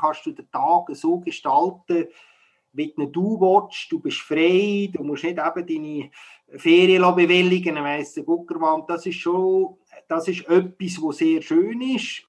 kannst du den Tag so gestalten, wie du willst. Du bist frei, du musst nicht eben deine Ferien bewilligen, weiss der Guckerwand. Das ist schon, das ist etwas, was sehr schön ist.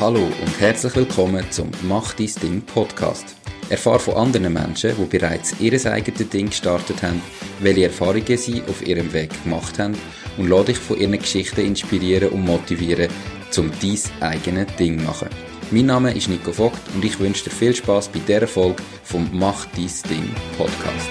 Hallo und herzlich willkommen zum Mach dein Ding Podcast. Erfahre von anderen Menschen, die bereits ihr eigenes Ding gestartet haben, welche Erfahrungen sie auf ihrem Weg gemacht haben und lade dich von ihren Geschichten inspirieren und motivieren, um dein eigenes Ding machen. Mein Name ist Nico Vogt und ich wünsche dir viel Spaß bei dieser Folge vom Mach dein Ding Podcast.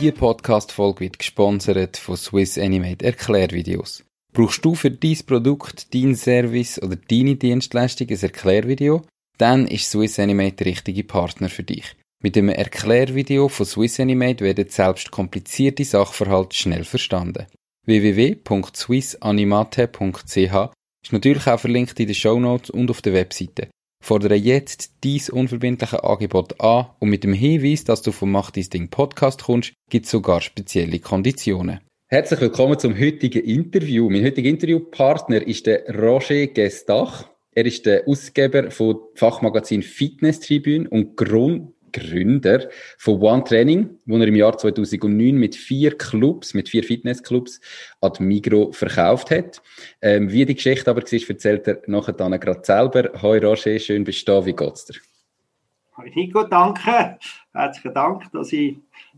Diese Podcast-Folge wird gesponsert von Swiss Animate Erklärvideos. Brauchst du für dein Produkt, dein Service oder deine Dienstleistung ein Erklärvideo? Dann ist Swiss Animate der richtige Partner für dich. Mit dem Erklärvideo von Swiss Animate werden selbst komplizierte Sachverhalte schnell verstanden. www.swissanimate.ch ist natürlich auch verlinkt in den Show Notes und auf der Webseite. Fordere jetzt dies unverbindliche Angebot an und mit dem Hinweis, dass du vom Mach dein Ding Podcast kommst, gibt es sogar spezielle Konditionen. Herzlich willkommen zum heutigen Interview. Mein heutiger Interviewpartner ist der Roger Gestach. Er ist der Ausgeber von Fachmagazin Fitness Tribune und Grund Gründer von One Training, wo er im Jahr 2009 mit vier Clubs, mit vier Fitnessclubs an Migro verkauft hat. Ähm, wie die Geschichte aber war, erzählt er nachher dann gerade selber. Hoi Roger, schön bist du da. Wie geht's dir? Hoi Nico, danke. Herzlichen Dank, dass ich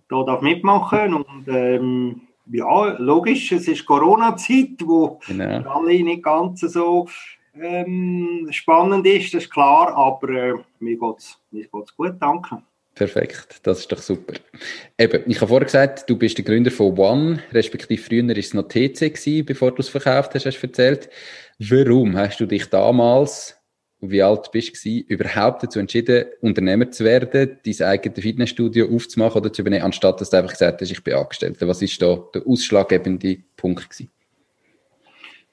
hier mitmachen darf. Und ähm, ja, logisch, es ist Corona-Zeit, wo genau. alle nicht ganz so ähm, spannend ist, das ist klar, aber äh, mir geht es geht's gut, danke. Perfekt, das ist doch super. Eben, ich habe vorher gesagt, du bist der Gründer von One, respektive früher war es noch TC, gewesen, bevor du es verkauft hast, hast du erzählt. Warum hast du dich damals wie alt bist du, überhaupt dazu entschieden, Unternehmer zu werden, dein eigenes Fitnessstudio aufzumachen oder zu übernehmen, anstatt dass du einfach gesagt hast, ich bin Angestellter? Was ist da der ausschlaggebende Punkt gewesen?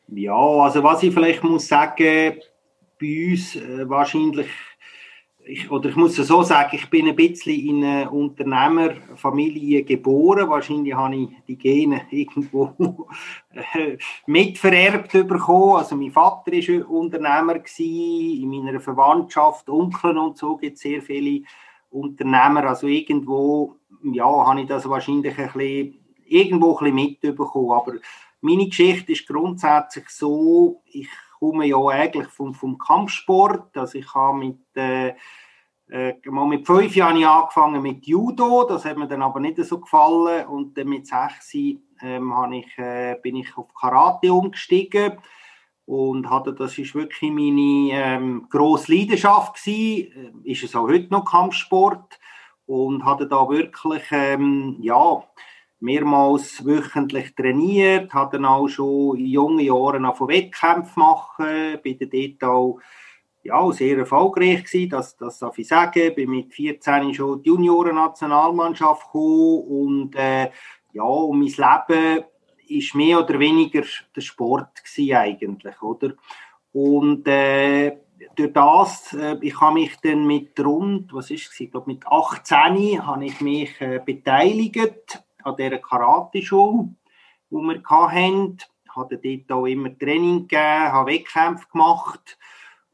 Ja, also was ich vielleicht muss sagen, bei uns äh, wahrscheinlich ich, oder ich muss es so sagen, ich bin ein bisschen in einer Unternehmerfamilie geboren. Wahrscheinlich habe ich die Gene irgendwo äh, mitvererbt bekommen. Also mein Vater war Unternehmer in meiner Verwandtschaft, Onkel und so gibt es sehr viele Unternehmer. Also irgendwo, ja, habe ich das wahrscheinlich ein bisschen, irgendwo ein bisschen mitbekommen. Aber meine Geschichte ist grundsätzlich so, ich komme ja eigentlich vom, vom Kampfsport. Also ich habe mit, äh, äh, mal mit fünf Jahren angefangen mit Judo, das hat mir dann aber nicht so gefallen. Und dann mit sechs ähm, ich, äh, bin ich auf Karate umgestiegen. Und hatte, das ist wirklich meine ähm, grosse Leidenschaft gewesen. Äh, ist es auch heute noch Kampfsport. Und hatte da wirklich, ähm, ja, mehrmals wöchentlich trainiert, habe dann auch schon in jungen Jahren von Wettkämpfen machen, bin dann dort auch ja, sehr erfolgreich gewesen, das, das darf ich sagen. Bin mit 14 schon die Junioren-Nationalmannschaft gekommen und äh, ja, und mein Leben ist mehr oder weniger der Sport gewesen eigentlich, oder? Und äh, durch das, äh, ich habe mich dann mit rund, was ist es, ich glaube mit 18 habe ich mich äh, beteiligt an dieser Karate-Schule, die wir hatten. Ich habe dort auch immer Training gegeben, habe Wettkämpfe gemacht.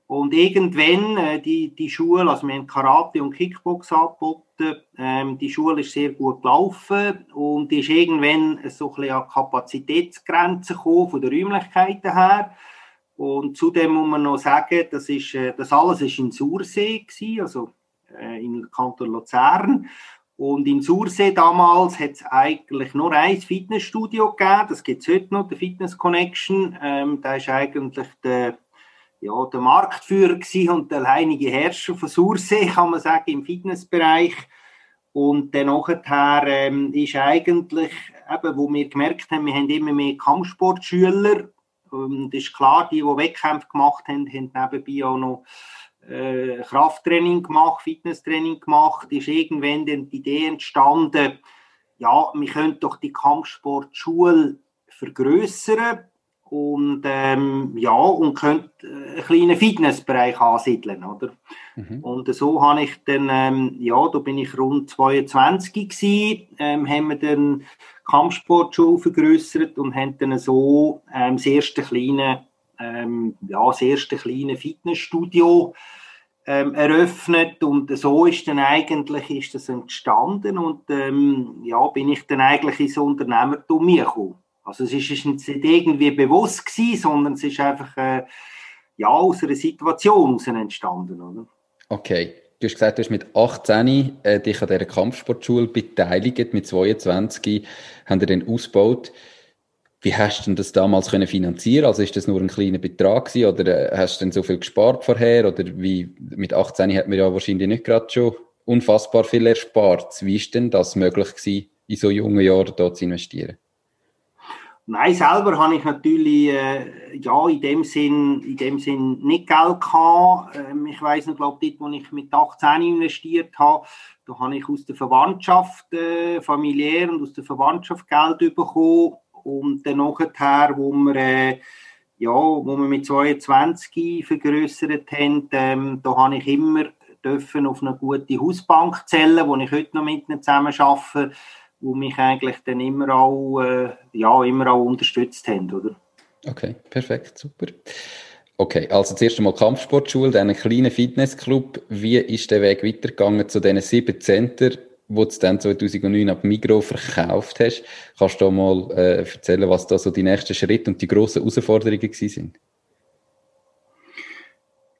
Und irgendwann, äh, die, die Schule, also wir haben Karate und Kickbox angeboten, ähm, die Schule ist sehr gut gelaufen und ist irgendwann so ein bisschen an Kapazitätsgrenzen gekommen, von den Räumlichkeiten her. Und zudem muss man noch sagen, das, ist, äh, das alles ist in Sursee gewesen, also äh, in Kanton Luzern. Und in Sursee damals hat es eigentlich nur ein Fitnessstudio gegeben. Das gibt es heute noch, der Fitness Connection. Ähm, da ist eigentlich der, ja, der Marktführer und der alleinige Herrscher von Sursee, kann man sagen, im Fitnessbereich. Und dann nachher ähm, ist eigentlich, eben, wo wir gemerkt haben, wir haben immer mehr Kampfsportschüler. Und ist klar, die, die Wettkämpfe gemacht haben, haben nebenbei auch noch äh, Krafttraining gemacht, Fitnesstraining gemacht, ist irgendwann die Idee entstanden, ja, wir können doch die Kampfsportschule vergrößern und ähm, ja und könnte einen kleinen Fitnessbereich ansiedeln, oder? Mhm. Und so habe ich dann, ähm, ja, da bin ich rund 22 gewesen, ähm, haben wir dann Kampfsportschule vergrößert und haben dann so ähm, das erste kleine, ähm, ja, das erste kleine Fitnessstudio ähm, eröffnet und so ist dann eigentlich ist das entstanden und ähm, ja, bin ich dann eigentlich ins Unternehmertum gekommen. Also es ist nicht irgendwie bewusst gewesen, sondern es ist einfach äh, ja, aus einer Situation heraus entstanden. Oder? Okay. Du hast gesagt, du hast mit 18 äh, dich an dieser Kampfsportschule beteiligt, mit 22 haben ihr den ausgebaut. Wie hast du denn das damals können finanzieren? Also ist das nur ein kleiner Betrag gewesen, oder äh, hast du denn so viel gespart vorher? Oder wie, mit 18 hat man ja wahrscheinlich nicht gerade schon unfassbar viel erspart. Wie ist denn das möglich gewesen, in so jungen Jahren da zu investieren? Nein, selber habe ich natürlich äh, ja, in, dem Sinn, in dem Sinn nicht Geld gehabt. Ähm, ich weiß noch, glaube dort, wo ich mit 18 investiert habe, da habe ich aus der Verwandtschaft äh, familiär und aus der Verwandtschaft Geld bekommen. Und dann nachher, wo wir, äh, ja, wo wir mit 22 vergrößert haben, ähm, da habe ich immer dürfen auf eine gute Hausbank zählen, wo ich heute noch mit ihnen zusammen arbeite die mich eigentlich dann immer auch, äh, ja, immer auch unterstützt haben, oder? Okay, perfekt, super. Okay, also zuerst einmal Kampfsportschule, dann ein kleiner Fitnessclub. Wie ist der Weg weitergegangen zu diesen sieben Center, wo du dann 2009 ab Migro verkauft hast? Kannst du mal äh, erzählen, was da so die nächsten Schritte und die grossen Herausforderungen sind?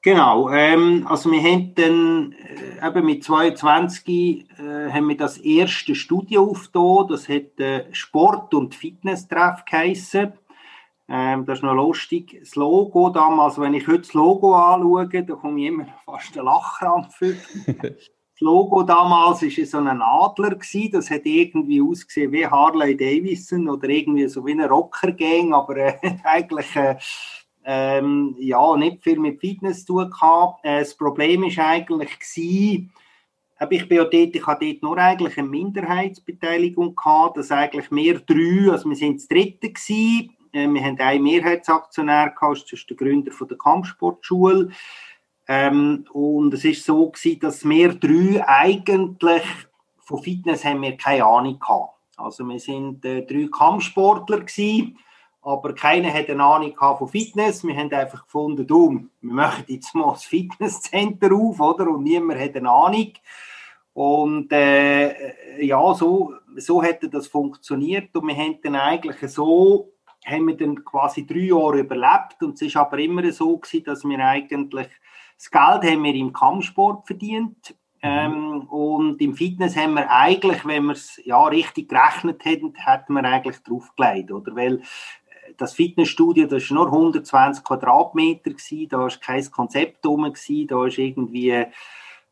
Genau, ähm, also wir haben dann äh, eben mit 22 äh, haben wir das erste Studio aufgetan, das hat äh, Sport- und Fitness-Treff geheissen. Ähm, das ist noch lustig. Das Logo damals, wenn ich heute das Logo anschaue, da komme ich immer fast ein Lachkrampf. Logo damals war so ein Adler, gewesen. das hat irgendwie ausgesehen wie Harley Davidson oder irgendwie so wie ein Rocker-Gang, aber äh, eigentlich... Äh, ähm, ja, nicht viel mit Fitness zu tun gehabt. Äh, das Problem ist eigentlich gewesen, ich bin ja dort, ich hatte dort nur eigentlich eine Minderheitsbeteiligung gehabt, dass eigentlich mehr drei, also wir sind das dritte gewesen. Äh, wir haben einen Mehrheitsaktionär gehabt, das ist der Gründer von der Kampfsportschule. Ähm, und es ist so gewesen, dass wir drei eigentlich von Fitness haben wir keine Ahnung gehabt. Also wir sind äh, drei Kampfsportler gewesen aber keiner hat eine Ahnung von Fitness. Wir haben einfach gefunden, du, wir machen jetzt mal das Fitnesscenter auf, oder? Und niemand hat eine Ahnung. Und äh, ja, so, so hätte das funktioniert. Und wir haben dann eigentlich so, haben wir dann quasi drei Jahre überlebt. Und es ist aber immer so gewesen, dass wir eigentlich, das Geld haben wir im Kampfsport verdient. Mhm. Ähm, und im Fitness haben wir eigentlich, wenn wir es ja richtig gerechnet hätten, hätten wir eigentlich draufgelegt, oder? Weil das Fitnessstudio, das war nur 120 Quadratmeter, gewesen, da war kein Konzept rum, gewesen, da ist irgendwie,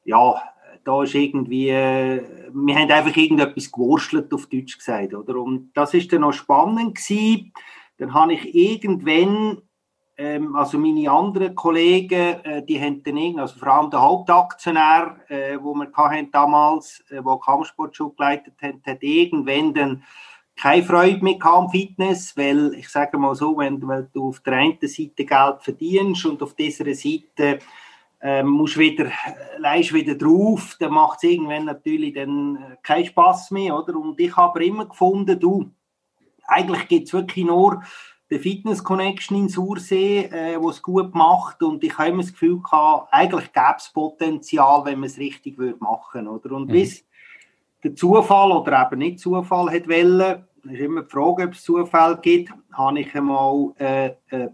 ja, da ist irgendwie, wir haben einfach irgendetwas gewurschtelt, auf Deutsch gesagt, oder? Und das ist dann noch spannend gewesen. Dann habe ich irgendwann, ähm, also meine anderen Kollegen, äh, die haben dann also vor allem der Hauptaktionär, äh, wo wir hatten damals, äh, wo Kampfsportschule geleitet hat, hat irgendwann dann keine Freude mehr am Fitness, weil ich sage mal so, wenn, wenn, du auf der einen Seite Geld verdienst und auf dieser Seite äh, musst wieder, leist wieder drauf, dann macht es irgendwann natürlich dann äh, keinen Spaß mehr, oder? Und ich habe immer gefunden, du, eigentlich gibt es wirklich nur den Fitness Connection in Sursee, äh, es gut macht und ich habe immer das Gefühl gehabt, eigentlich gäbe es Potenzial, wenn man es richtig würde machen, oder? Und mhm. bis der Zufall oder eben nicht Zufall hat wollen, es ist immer die Frage, ob es Zufall gibt, habe ich einmal äh, äh,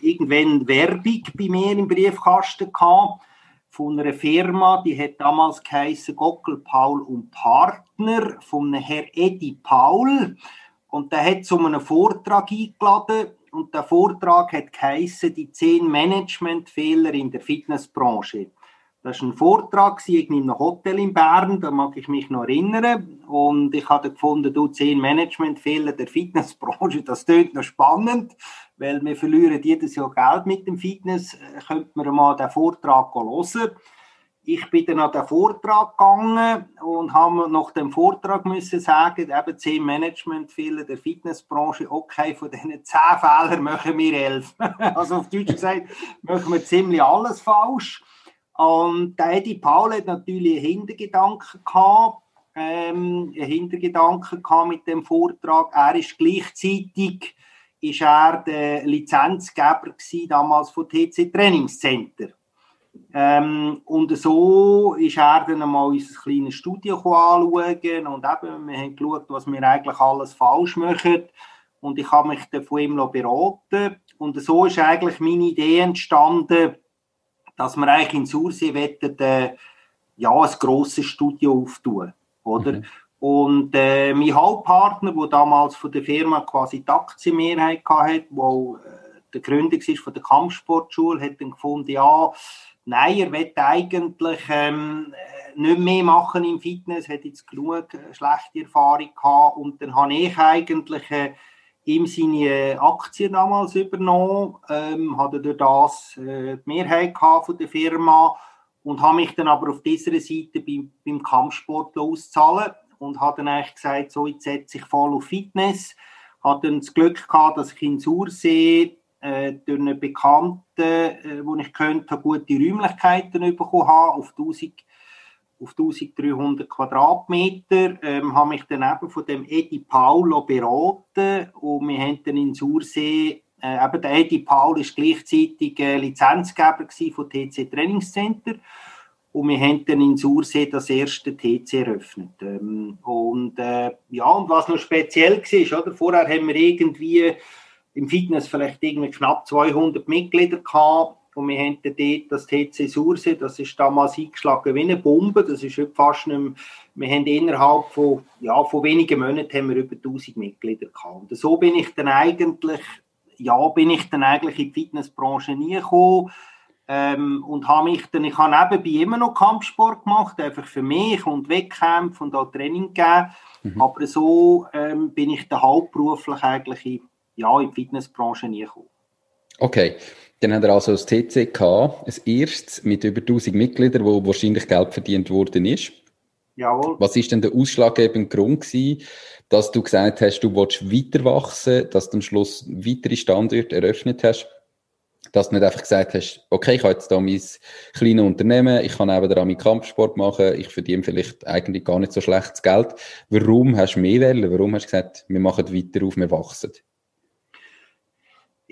irgendwann Werbung bei mir im Briefkasten gehabt von einer Firma, die hat damals geheißen Gockel, Paul und Partner, von einem Herr Edi Paul. Und der hat zu einem Vortrag eingeladen und der Vortrag hat geheißen, die zehn Managementfehler in der Fitnessbranche. Das war ein Vortrag in einem Hotel in Bern, da mag ich mich noch erinnern. Und ich hatte gefunden, du, zehn Managementfehler der Fitnessbranche, das klingt noch spannend, weil wir verlieren jedes Jahr Geld mit dem Fitness. Könnte man mal den Vortrag hören. Ich bin dann an den Vortrag gegangen und habe nach dem Vortrag müssen sagen, eben zehn Managementfehler der Fitnessbranche, okay, von diesen zehn Fehlern machen wir elf. also auf Deutsch gesagt, machen wir ziemlich alles falsch. Und Eddie Paul hat natürlich einen Hintergedanken gehabt, ähm, einen Hintergedanken gehabt mit dem Vortrag. Er ist gleichzeitig ist er der Lizenzgeber gewesen, damals von TC Trainingscenter. Ähm, und so ist er dann einmal unser kleines Studio anschauen und eben, wir haben geschaut, was wir eigentlich alles falsch machen und ich habe mich dann von ihm beraten und so ist eigentlich meine Idee entstanden, dass wir eigentlich in Sursee wettet, äh, ja, ein grosses Studio auftun, oder? Mhm. Und äh, mein Hauptpartner, der damals von der Firma quasi die Aktienmehrheit hatte, wo äh, der Gründer war von der Kampfsportschule, hat dann gefunden, ja, nein, er will eigentlich ähm, nicht mehr machen im Fitness, hat jetzt genug schlechte Erfahrung gehabt und dann habe ich eigentlich äh, ihm seine Aktien damals übernommen, ähm, hatte durch das äh, die Mehrheit von der Firma und habe mich dann aber auf dieser Seite beim, beim Kampfsport auszahlen und habe dann eigentlich gesagt, so jetzt setze ich voll auf Fitness. Hatte dann das Glück gehabt, dass ich in Sursee äh, durch einen Bekannten, äh, wo ich könnte, gute Räumlichkeiten bekommen habe, auf 1000 auf 1300 Quadratmeter, ähm, habe mich dann eben von dem Edi Paulo beraten und wir haben dann in Sursee, äh, eben der Edi Paul ist gleichzeitig äh, Lizenzgeber von TC Trainingscenter und wir haben dann in Sursee das erste TC eröffnet. Ähm, und äh, ja, und was noch speziell war, oder? vorher haben wir irgendwie im Fitness vielleicht irgendwie knapp 200 Mitglieder gehabt und wir haben dort das TC Sursee, das ist damals eingeschlagen wie eine Bombe, das ist fast nicht mehr, wir haben innerhalb von, ja, von wenigen Monaten haben wir über 1000 Mitglieder gehabt. Und so bin ich dann eigentlich, ja, bin ich dann eigentlich in die Fitnessbranche nie gekommen, ähm, und habe mich dann, ich habe nebenbei immer noch Kampfsport gemacht, einfach für mich und Wettkämpfe und auch Training gegeben. Mhm. Aber so ähm, bin ich dann hauptberuflich eigentlich in, ja, in die Fitnessbranche nie gekommen. Okay, dann hat er also das TCK, ein erstes mit über 1000 Mitgliedern, wo wahrscheinlich Geld verdient worden ist. Jawohl. Was ist denn der ausschlaggebende Grund gewesen, dass du gesagt hast, du willst weiter wachsen, dass du am Schluss weitere Standorte eröffnet hast? dass du nicht einfach gesagt hast, okay, ich habe jetzt da mein kleines Unternehmen, ich kann eben da meinen Kampfsport machen, ich verdiene vielleicht eigentlich gar nicht so schlechtes Geld. Warum hast du mehr wählen? Warum hast du gesagt, wir machen weiter auf, wir wachsen?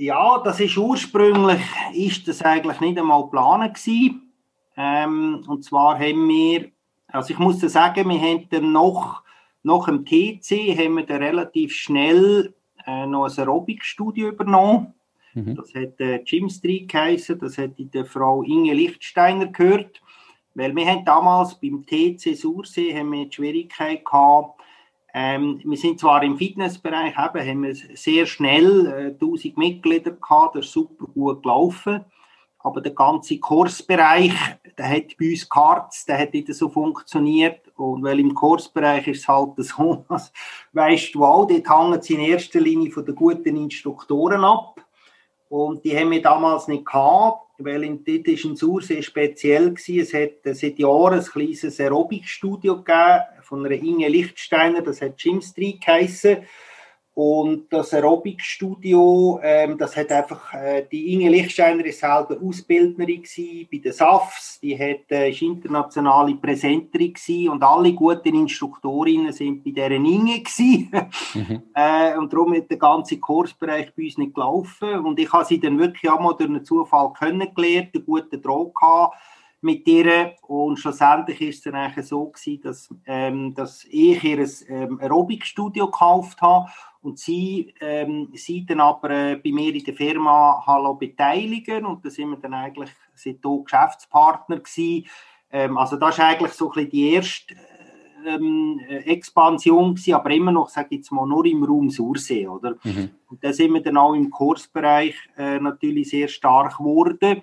Ja, das ist ursprünglich, ist das eigentlich nicht einmal geplant gewesen. Ähm, und zwar haben wir, also ich muss sagen, wir haben dann noch, nach dem TC haben wir dann relativ schnell äh, noch ein Aerobic-Studio übernommen. Mhm. Das hat äh, Jim Street geheißen, das hat die Frau Inge Lichtsteiner gehört. Weil wir haben damals beim TC Sursee haben wir die Schwierigkeit gehabt, ähm, wir sind zwar im Fitnessbereich, eben, haben wir sehr schnell äh, 1000 Mitglieder gehabt, das ist super gut gelaufen. Aber der ganze Kursbereich, der hat bei uns Cards, der hat nicht so funktioniert. Und weil im Kursbereich ist es halt so, weißt du auch, dort hängen sie in erster Linie von den guten Instruktoren ab. Und die haben wir damals nicht gehabt, weil in, dort ist ein Sursee speziell gewesen. Es hat seit Jahren ein kleines Aerobic-Studio gegeben von einer Inge Lichtsteiner, das hat Jim Street geheissen. Und das Aerobic-Studio, ähm, das hat einfach, äh, die Inge Lichtsteiner ist selber Ausbildnerin bei den SAFs, die hat, äh, ist internationale Präsenterin gewesen und alle guten Instruktorinnen sind bei deren Inge mhm. äh, und darum ist der ganze Kursbereich bei uns nicht gelaufen. Und ich habe sie dann wirklich auch mal durch einen Zufall kennengelernt, einen guten Draht gehabt mit ihr und schlussendlich ist es dann eigentlich so gewesen, dass, ähm, dass ich ihr ähm, Aerobic-Studio gekauft habe und sie, ähm, sie dann aber äh, bei mir in der Firma hallo beteiligen und da sind wir dann eigentlich seitdem Geschäftspartner gewesen. Ähm, also das ist eigentlich so ein bisschen die erste ähm, Expansion gewesen, aber immer noch, sage ich jetzt mal, nur im Raum Sursee, oder? Mhm. Und da sind wir dann auch im Kursbereich äh, natürlich sehr stark geworden.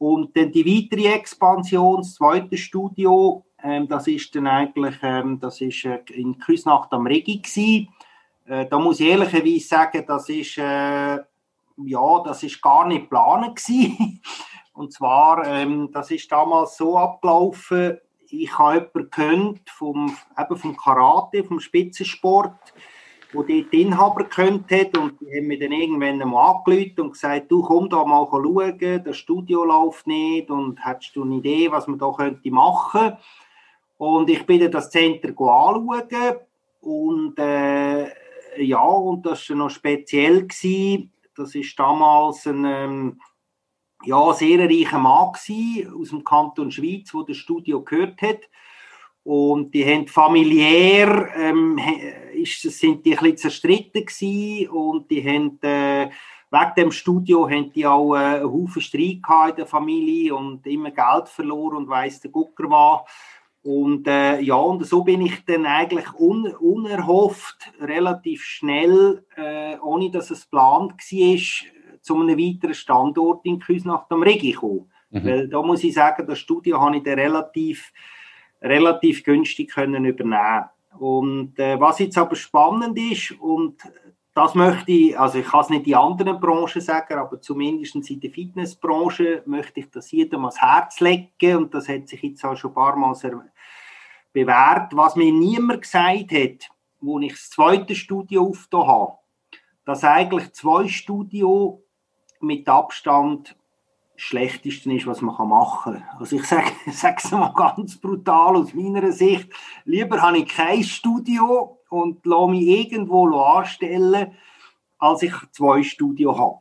Und dann die weitere Expansion, das zweite Studio, ähm, das ist dann eigentlich, ähm, das ist äh, in Küsnacht am Regi. Äh, da muss ich ehrlicherweise sagen, das ist, äh, ja, das ist gar nicht geplant. Und zwar, ähm, das ist damals so abgelaufen, ich habe jemanden vom, eben vom Karate, vom Spitzensport, wo die, die Inhaber hat und die haben mir dann irgendwann mal angerufen und gesagt, du komm da mal schauen, das Studio läuft nicht und hast du eine Idee, was man da könnte machen und ich bin dann das Center anschauen und äh, ja, und das war noch speziell. Gewesen. Das ist damals ein ähm, ja, sehr reicher Mann gewesen, aus dem Kanton Schweiz, wo das Studio gehört hat. Und die haben familiär, ähm, ist, sind die ein bisschen zerstritten gewesen und die haben, äh, wegen dem Studio haben die auch äh, einen Haufen Streit in der Familie und immer Geld verloren und weiss der Gucker war. Und äh, ja, und so bin ich dann eigentlich un unerhofft relativ schnell, äh, ohne dass es geplant war, zu einem weiteren Standort in Küsnacht am Regi gekommen. Mhm. Weil da muss ich sagen, das Studio habe ich dann relativ, relativ günstig können übernehmen. Und äh, was jetzt aber spannend ist, und das möchte ich, also ich kann es nicht in anderen Branchen sagen, aber zumindest in der Fitnessbranche möchte ich das jedem ans Herz legen und das hat sich jetzt auch schon ein paar Mal bewährt. Was mir niemand gesagt hat, wo ich das zweite Studio aufgetan habe, dass eigentlich zwei Studio mit Abstand das Schlechteste ist, was man machen kann. Also ich sage es mal ganz brutal aus meiner Sicht. Lieber habe ich kein Studio und lasse mich irgendwo anstellen, als ich zwei Studio habe.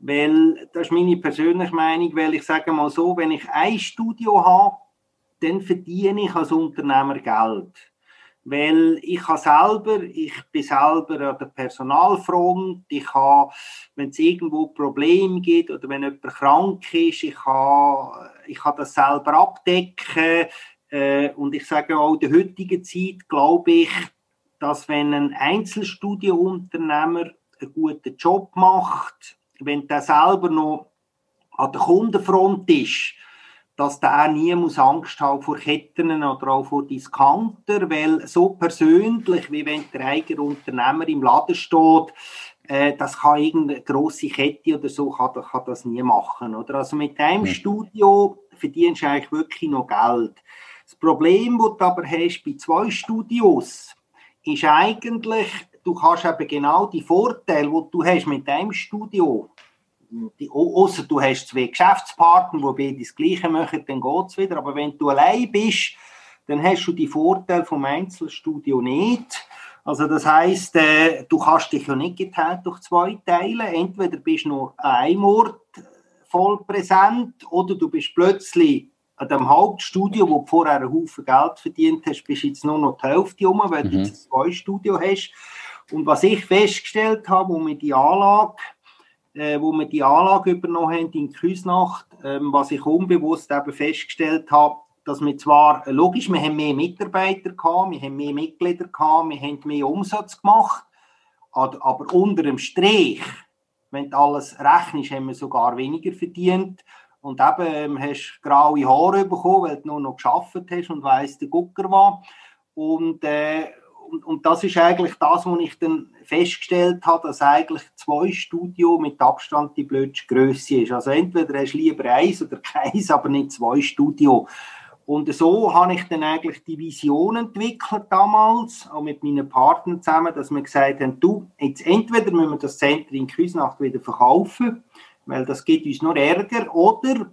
Weil, das ist meine persönliche Meinung, weil ich sage mal so, wenn ich ein Studio habe, dann verdiene ich als Unternehmer Geld. Weil ich habe selber, ich bin selber an der Personalfront, ich habe, wenn es irgendwo Probleme gibt oder wenn jemand krank ist, ich habe, ich habe das selber abdecken. Äh, und ich sage auch, in der heutigen Zeit glaube ich, dass wenn ein Einzelstudiounternehmer einen guten Job macht, wenn der selber noch an der Kundenfront ist, dass der nie muss Angst haben vor Ketten oder auch vor Discounter, weil so persönlich, wie wenn der eigene Unternehmer im Laden steht, äh, das kann irgendeine grosse Kette oder so kann, kann das nie machen. Oder? Also mit einem ja. Studio verdienst du eigentlich wirklich noch Geld. Das Problem, das du aber hast bei zwei Studios, ist eigentlich, du kannst eben genau die Vorteile, die du hast mit deinem Studio, außer du hast zwei Geschäftspartner, die beide das Gleiche machen, dann geht es wieder. Aber wenn du allein bist, dann hast du die Vorteile vom Einzelstudio nicht. Also das heißt, äh, du kannst dich ja nicht geteilt durch zwei Teile. Entweder bist du nur an einem Ort voll präsent oder du bist plötzlich an dem Hauptstudio, wo du vorher einen Haufen Geld verdient hast, bist du jetzt nur noch die Hälfte um, weil mhm. du jetzt zwei Studio hast. Und was ich festgestellt habe, wo wir die Anlage, äh, wo wir die Anlage übernommen haben in Küsnacht, ähm, was ich unbewusst eben festgestellt habe, dass wir zwar, äh, logisch, wir haben mehr Mitarbeiter gehabt, wir haben mehr Mitglieder gehabt, wir haben mehr Umsatz gemacht, aber unter dem Strich, wenn du alles rechnest, haben wir sogar weniger verdient. Und eben ähm, hast graue Haare bekommen, weil du nur noch geschafft hast und weiss, der Gucker war. Und, äh, und, und, das ist eigentlich das, was ich dann festgestellt habe, dass eigentlich zwei Studio mit Abstand die blödste Größe ist. Also entweder hast du lieber eins oder keins, aber nicht zwei Studio. Und so habe ich dann eigentlich die Vision entwickelt damals, auch mit meinen Partnern zusammen, dass wir gesagt haben, du, jetzt entweder müssen wir das Zentrum in Küsnacht wieder verkaufen, weil das gibt uns nur Ärger. Oder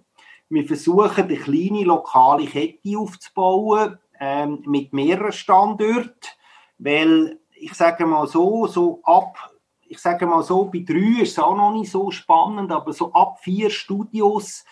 wir versuchen, eine kleine lokale Kette aufzubauen ähm, mit mehreren Standorten, weil ich sage mal so, so ab, ich sage mal so, bei drei ist es auch noch nicht so spannend, aber so ab vier Studios,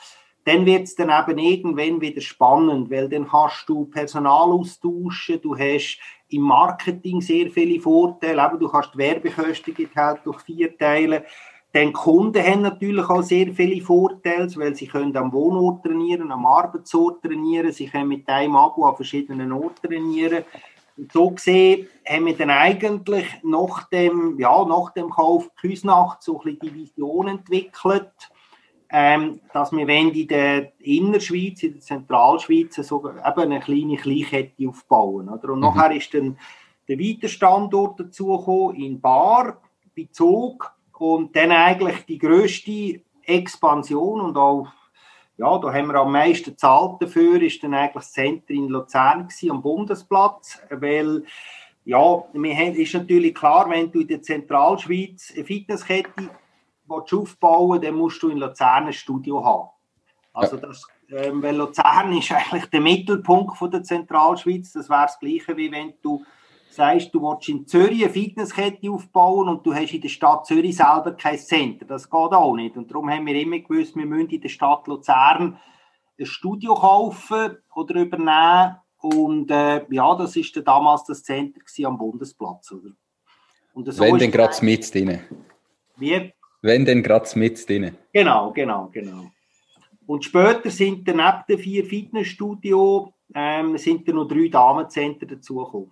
dann wird es dann eben irgendwann wieder spannend, weil dann kannst du Personal austauschen, du hast im Marketing sehr viele Vorteile, aber du kannst Werbekosten geteilt durch vier Teile, denn Kunden haben natürlich auch sehr viele Vorteile, weil sie können am Wohnort trainieren, am Arbeitsort trainieren, sie können mit einem Abo an verschiedenen Orten trainieren. So gesehen haben wir dann eigentlich nach dem, ja, nach dem Kauf Küsnacht so ein bisschen die Vision entwickelt, ähm, dass wir in der Innerschweiz, in der Zentralschweiz so eben eine kleine Kleinkette aufbauen. Oder? Und mhm. nachher ist dann der weitere Standort dazu in Bar, bei Zug, und dann eigentlich die größte Expansion und auch ja, da haben wir am meisten gezahlt dafür, ist dann eigentlich das Zentrum in Luzern gewesen, am Bundesplatz, weil ja, haben, ist natürlich klar, wenn du in der Zentralschweiz eine Fitnesskette aufbauen willst, dann musst du in Luzern ein Studio haben. Also das, ähm, weil Luzern ist eigentlich der Mittelpunkt von der Zentralschweiz. Das wäre das Gleiche, wie wenn du sagst, du willst in Zürich eine Fitnesskette aufbauen und du hast in der Stadt Zürich selber kein Center. Das geht auch nicht. Und darum haben wir immer gewusst, wir müssen in der Stadt Luzern ein Studio kaufen oder übernehmen. Und äh, ja, das ist damals das Center am Bundesplatz. Oder? Und so Wenn denn gerade mit drin. Wie? Wenn denn gerade mit drin. Genau, genau, genau. Und später sind dann neben den vier Fitnessstudios ähm, sind dann noch drei Damenzentren dazugekommen.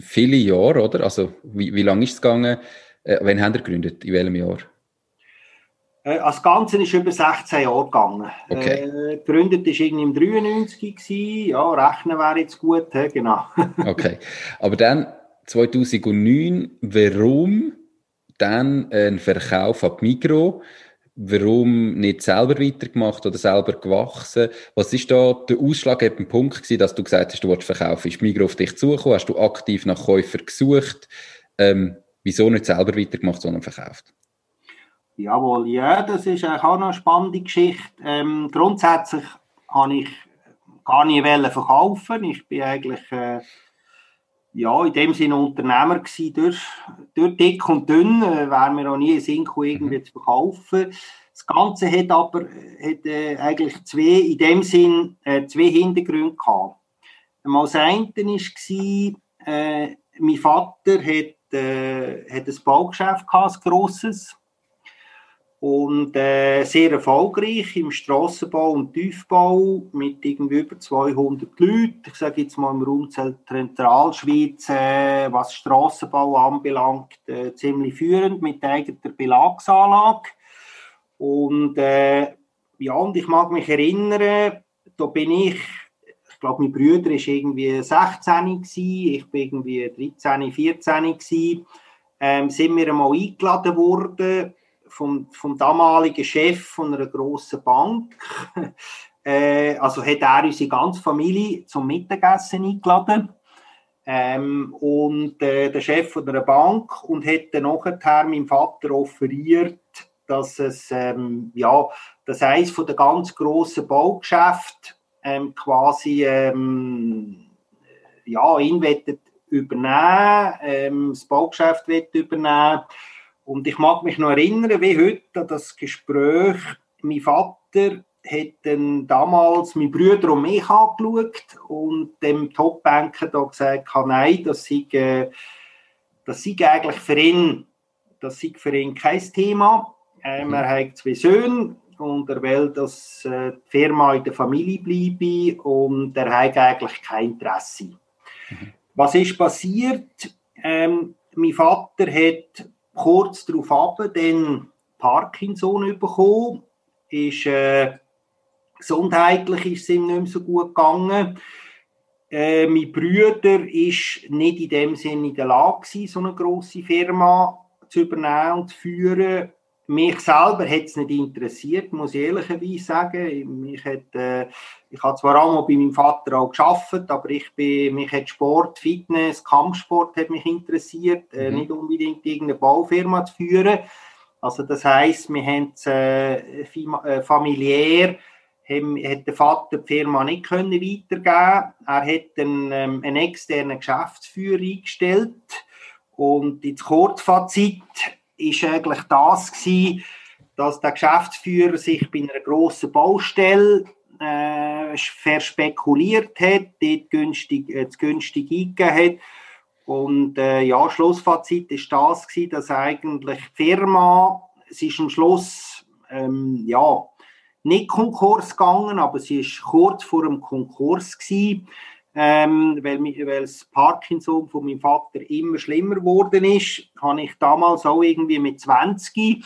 viele Jahre, oder? Also, wie, wie lange ist es gegangen? Äh, wann haben ihr gegründet? In welchem Jahr? Äh, das Ganze ist über 16 Jahre gegangen. Okay. Äh, gegründet war irgendwie im 93 gewesen. Ja, rechnen wäre jetzt gut, he? genau. okay. Aber dann 2009, warum dann ein Verkauf an Migro? Warum nicht selber weitergemacht oder selber gewachsen? Was ist da der ausschlaggebende Punkt gewesen, dass du gesagt hast, du willst verkaufen? Ist Migro auf dich zugekommen? Hast du aktiv nach Käufer gesucht? Ähm, wieso nicht selber weitergemacht, sondern verkauft? Jawohl, ja, das ist auch eine spannende Geschichte. Ähm, grundsätzlich habe ich gar nicht verkaufen. Ich bin eigentlich äh, ja, in dem Sinne Unternehmer gewesen, durch, durch dick und dünn, äh, wäre mir auch nie ein Sinn irgendwie mhm. zu verkaufen. Das Ganze hat aber hat, äh, eigentlich zwei, in dem Sinn äh, zwei Hintergründe gehabt. Einmal das eine war, äh, mein Vater hat, äh, hat ein Baugeschäft gehabt, ein grosses und äh, sehr erfolgreich im Strassenbau und Tiefbau mit irgendwie über 200 Leuten. Ich sage jetzt mal im Raum Zentralschweiz, äh, was Strassenbau anbelangt, äh, ziemlich führend mit eigener Belagsanlage. Und äh, ja, und ich mag mich erinnern, da bin ich, ich glaube, mein Bruder war irgendwie 16 gewesen, ich bin irgendwie 13, 14 gewesen, ähm, sind wir einmal eingeladen worden vom, vom damaligen Chef von einer grossen Bank. äh, also hat er unsere ganze Familie zum Mittagessen eingeladen. Ähm, und äh, der Chef von einer Bank und hat dann nachher meinem Vater offeriert, dass es ähm, ja, das eines von der ganz grossen Baugeschäfte ähm, quasi ähm, ja, ihn übernehmen, ähm, das Baugeschäft übernehmen und ich mag mich noch erinnern, wie heute an das Gespräch. Mein Vater hat damals mein Brüder und mich angeschaut und dem Topbanker da gesagt, nein, das sei, äh, das sei eigentlich für ihn, das sei für ihn kein Thema. Ähm, er hat zwei Söhne und er will, dass äh, die Firma in der Familie bleibe und er hat eigentlich kein Interesse. Mhm. Was ist passiert? Ähm, mein Vater hat kurz darauf ab, dann Parkinson bekommen, ist, äh, gesundheitlich ist es ihm nicht mehr so gut gegangen. Äh, mein Bruder ist nicht in dem Sinne in der Lage so eine große Firma zu übernehmen und zu führen mich selber hat es nicht interessiert, muss ich ehrlicherweise sagen. Mich hat, äh, ich habe zwar auch mal bei meinem Vater auch geschafft, aber ich bin, mich hat Sport, Fitness, Kampfsport hat mich interessiert, äh, mhm. nicht unbedingt irgendeine Baufirma zu führen. Also das heißt, wir haben äh, äh, familiär haben, hat der Vater die Firma nicht können weitergeben. Er hat einen, ähm, einen externen Geschäftsführer eingestellt und ins Kurzfazit ist eigentlich das gewesen, dass der Geschäftsführer sich bei einer grossen Baustelle äh, verspekuliert hat, dort günstig, äh, günstig eingegeben hat. Und äh, ja, Schlussfazit ist das gewesen, dass eigentlich die Firma, es ist am Schluss, ähm, ja, nicht Konkurs gegangen, aber sie ist kurz vor dem Konkurs gewesen, ähm, weil, weil das Parkinson von meinem Vater immer schlimmer geworden ist, habe ich damals auch irgendwie mit 20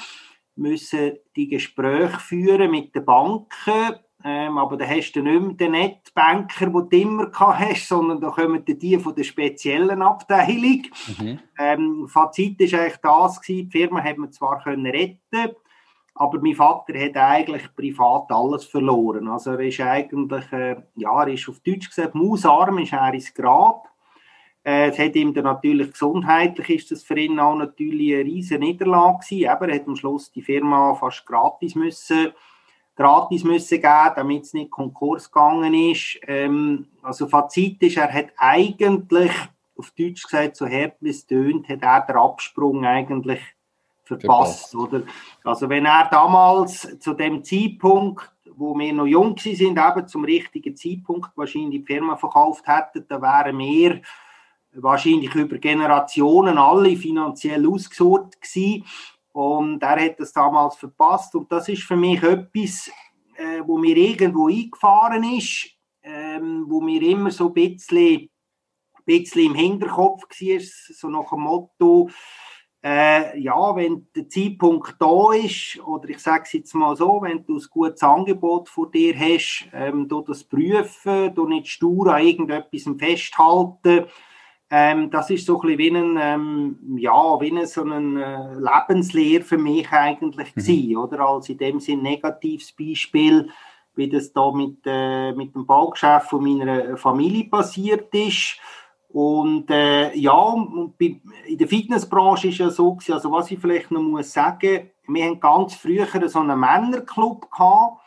müssen die Gespräche führen mit den Banken ähm, aber da hast du nicht mehr den Netbanker, den du immer hast, sondern da kommen die von der speziellen Abteilung. Mhm. Ähm, Fazit war eigentlich das, gewesen, die Firma hat man zwar können retten aber mein Vater hat eigentlich privat alles verloren. Also er ist eigentlich, äh, ja, er ist auf Deutsch gesagt, mausarm ist er ins Grab. Äh, es hat ihm dann natürlich gesundheitlich ist das für ihn auch natürlich eine riesige Niederlage gewesen. Aber er hat am Schluss die Firma fast gratis müssen gratis müssen geben, damit es nicht Konkurs gegangen ist. Ähm, also Fazit ist, er hat eigentlich, auf Deutsch gesagt, so hart wie es tönt, hat er den Absprung eigentlich verpasst, oder? Also wenn er damals zu dem Zeitpunkt, wo wir noch jung sind, eben zum richtigen Zeitpunkt wahrscheinlich die Firma verkauft hätten, dann wären wir wahrscheinlich über Generationen alle finanziell ausgesorgt gewesen. Und er hat das damals verpasst. Und das ist für mich etwas, äh, wo mir irgendwo eingefahren ist, ähm, wo mir immer so ein bisschen, ein bisschen im Hinterkopf war, so nach dem Motto, äh, ja, wenn der Zeitpunkt da ist, oder ich sage es jetzt mal so, wenn du ein gutes Angebot vor dir hast, ähm, du das prüfen, du nicht stur an irgendetwas festhalten, ähm, das ist so ein bisschen wie ein, ähm, ja, wie ein, so ein äh, Lebenslehre für mich eigentlich mhm. gewesen, oder? Als in dem Sinn negatives Beispiel, wie das da mit, äh, mit dem Baugeschäft von meiner Familie passiert ist. Und äh, ja, in der Fitnessbranche ist ja so gewesen, also was ich vielleicht noch muss sagen, wir haben ganz früher so einen Männerclub gehabt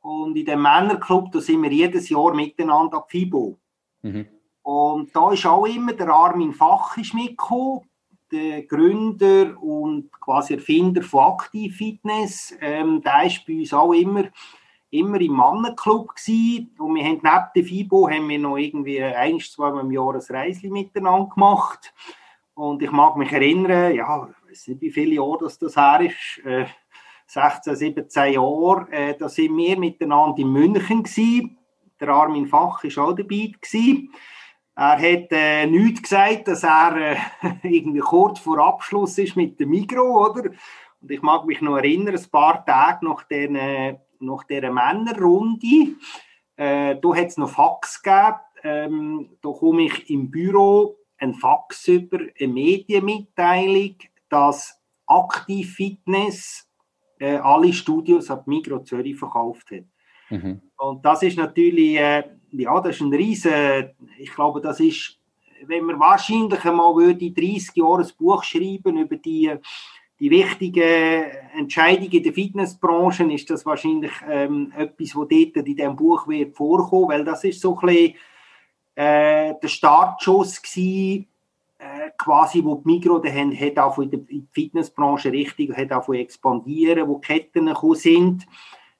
und in dem Männerclub, da sind wir jedes Jahr miteinander ab FIBO. Mhm. Und da ist auch immer der Armin Fach ist mitgekommen, der Gründer und quasi Erfinder von Active Fitness. Ähm, der ist bei uns auch immer, immer im Mannenclub gewesen. Und wir haben neben der FIBO haben wir noch irgendwie ein, zwei im Jahr ein Reisli miteinander gemacht. Und ich mag mich erinnern, ja, ich weiß nicht, wie viele Jahre das, das her ist, äh, 16, 17 Jahre, äh, da sind wir miteinander in München gewesen. Der Armin Fach war auch dabei gewesen. Er hat äh, nichts gesagt, dass er äh, irgendwie kurz vor Abschluss ist mit dem Migro, oder? Und ich mag mich noch erinnern, ein paar Tage nach, den, nach dieser Männerrunde, äh, da hat es noch Fax gegeben. Ähm, da komme ich im Büro ein Fax über eine Medienmitteilung, dass Aktiv Fitness äh, alle Studios ab Migro Zürich verkauft hat. Mhm. Und das ist natürlich, äh, ja, das ist ein riesen, ich glaube, das ist, wenn man wahrscheinlich einmal würde 30 Jahre ein Buch schreiben über die, die wichtigen Entscheidungen in der Fitnessbranche, ist das wahrscheinlich ähm, etwas, was dort in diesem Buch wird vorkommen, weil das ist so ein bisschen äh, der Startschuss gewesen, äh, quasi, wo die Migro dann hat, hat in der Fitnessbranche richtig hat auch expandieren, wo Ketten gekommen sind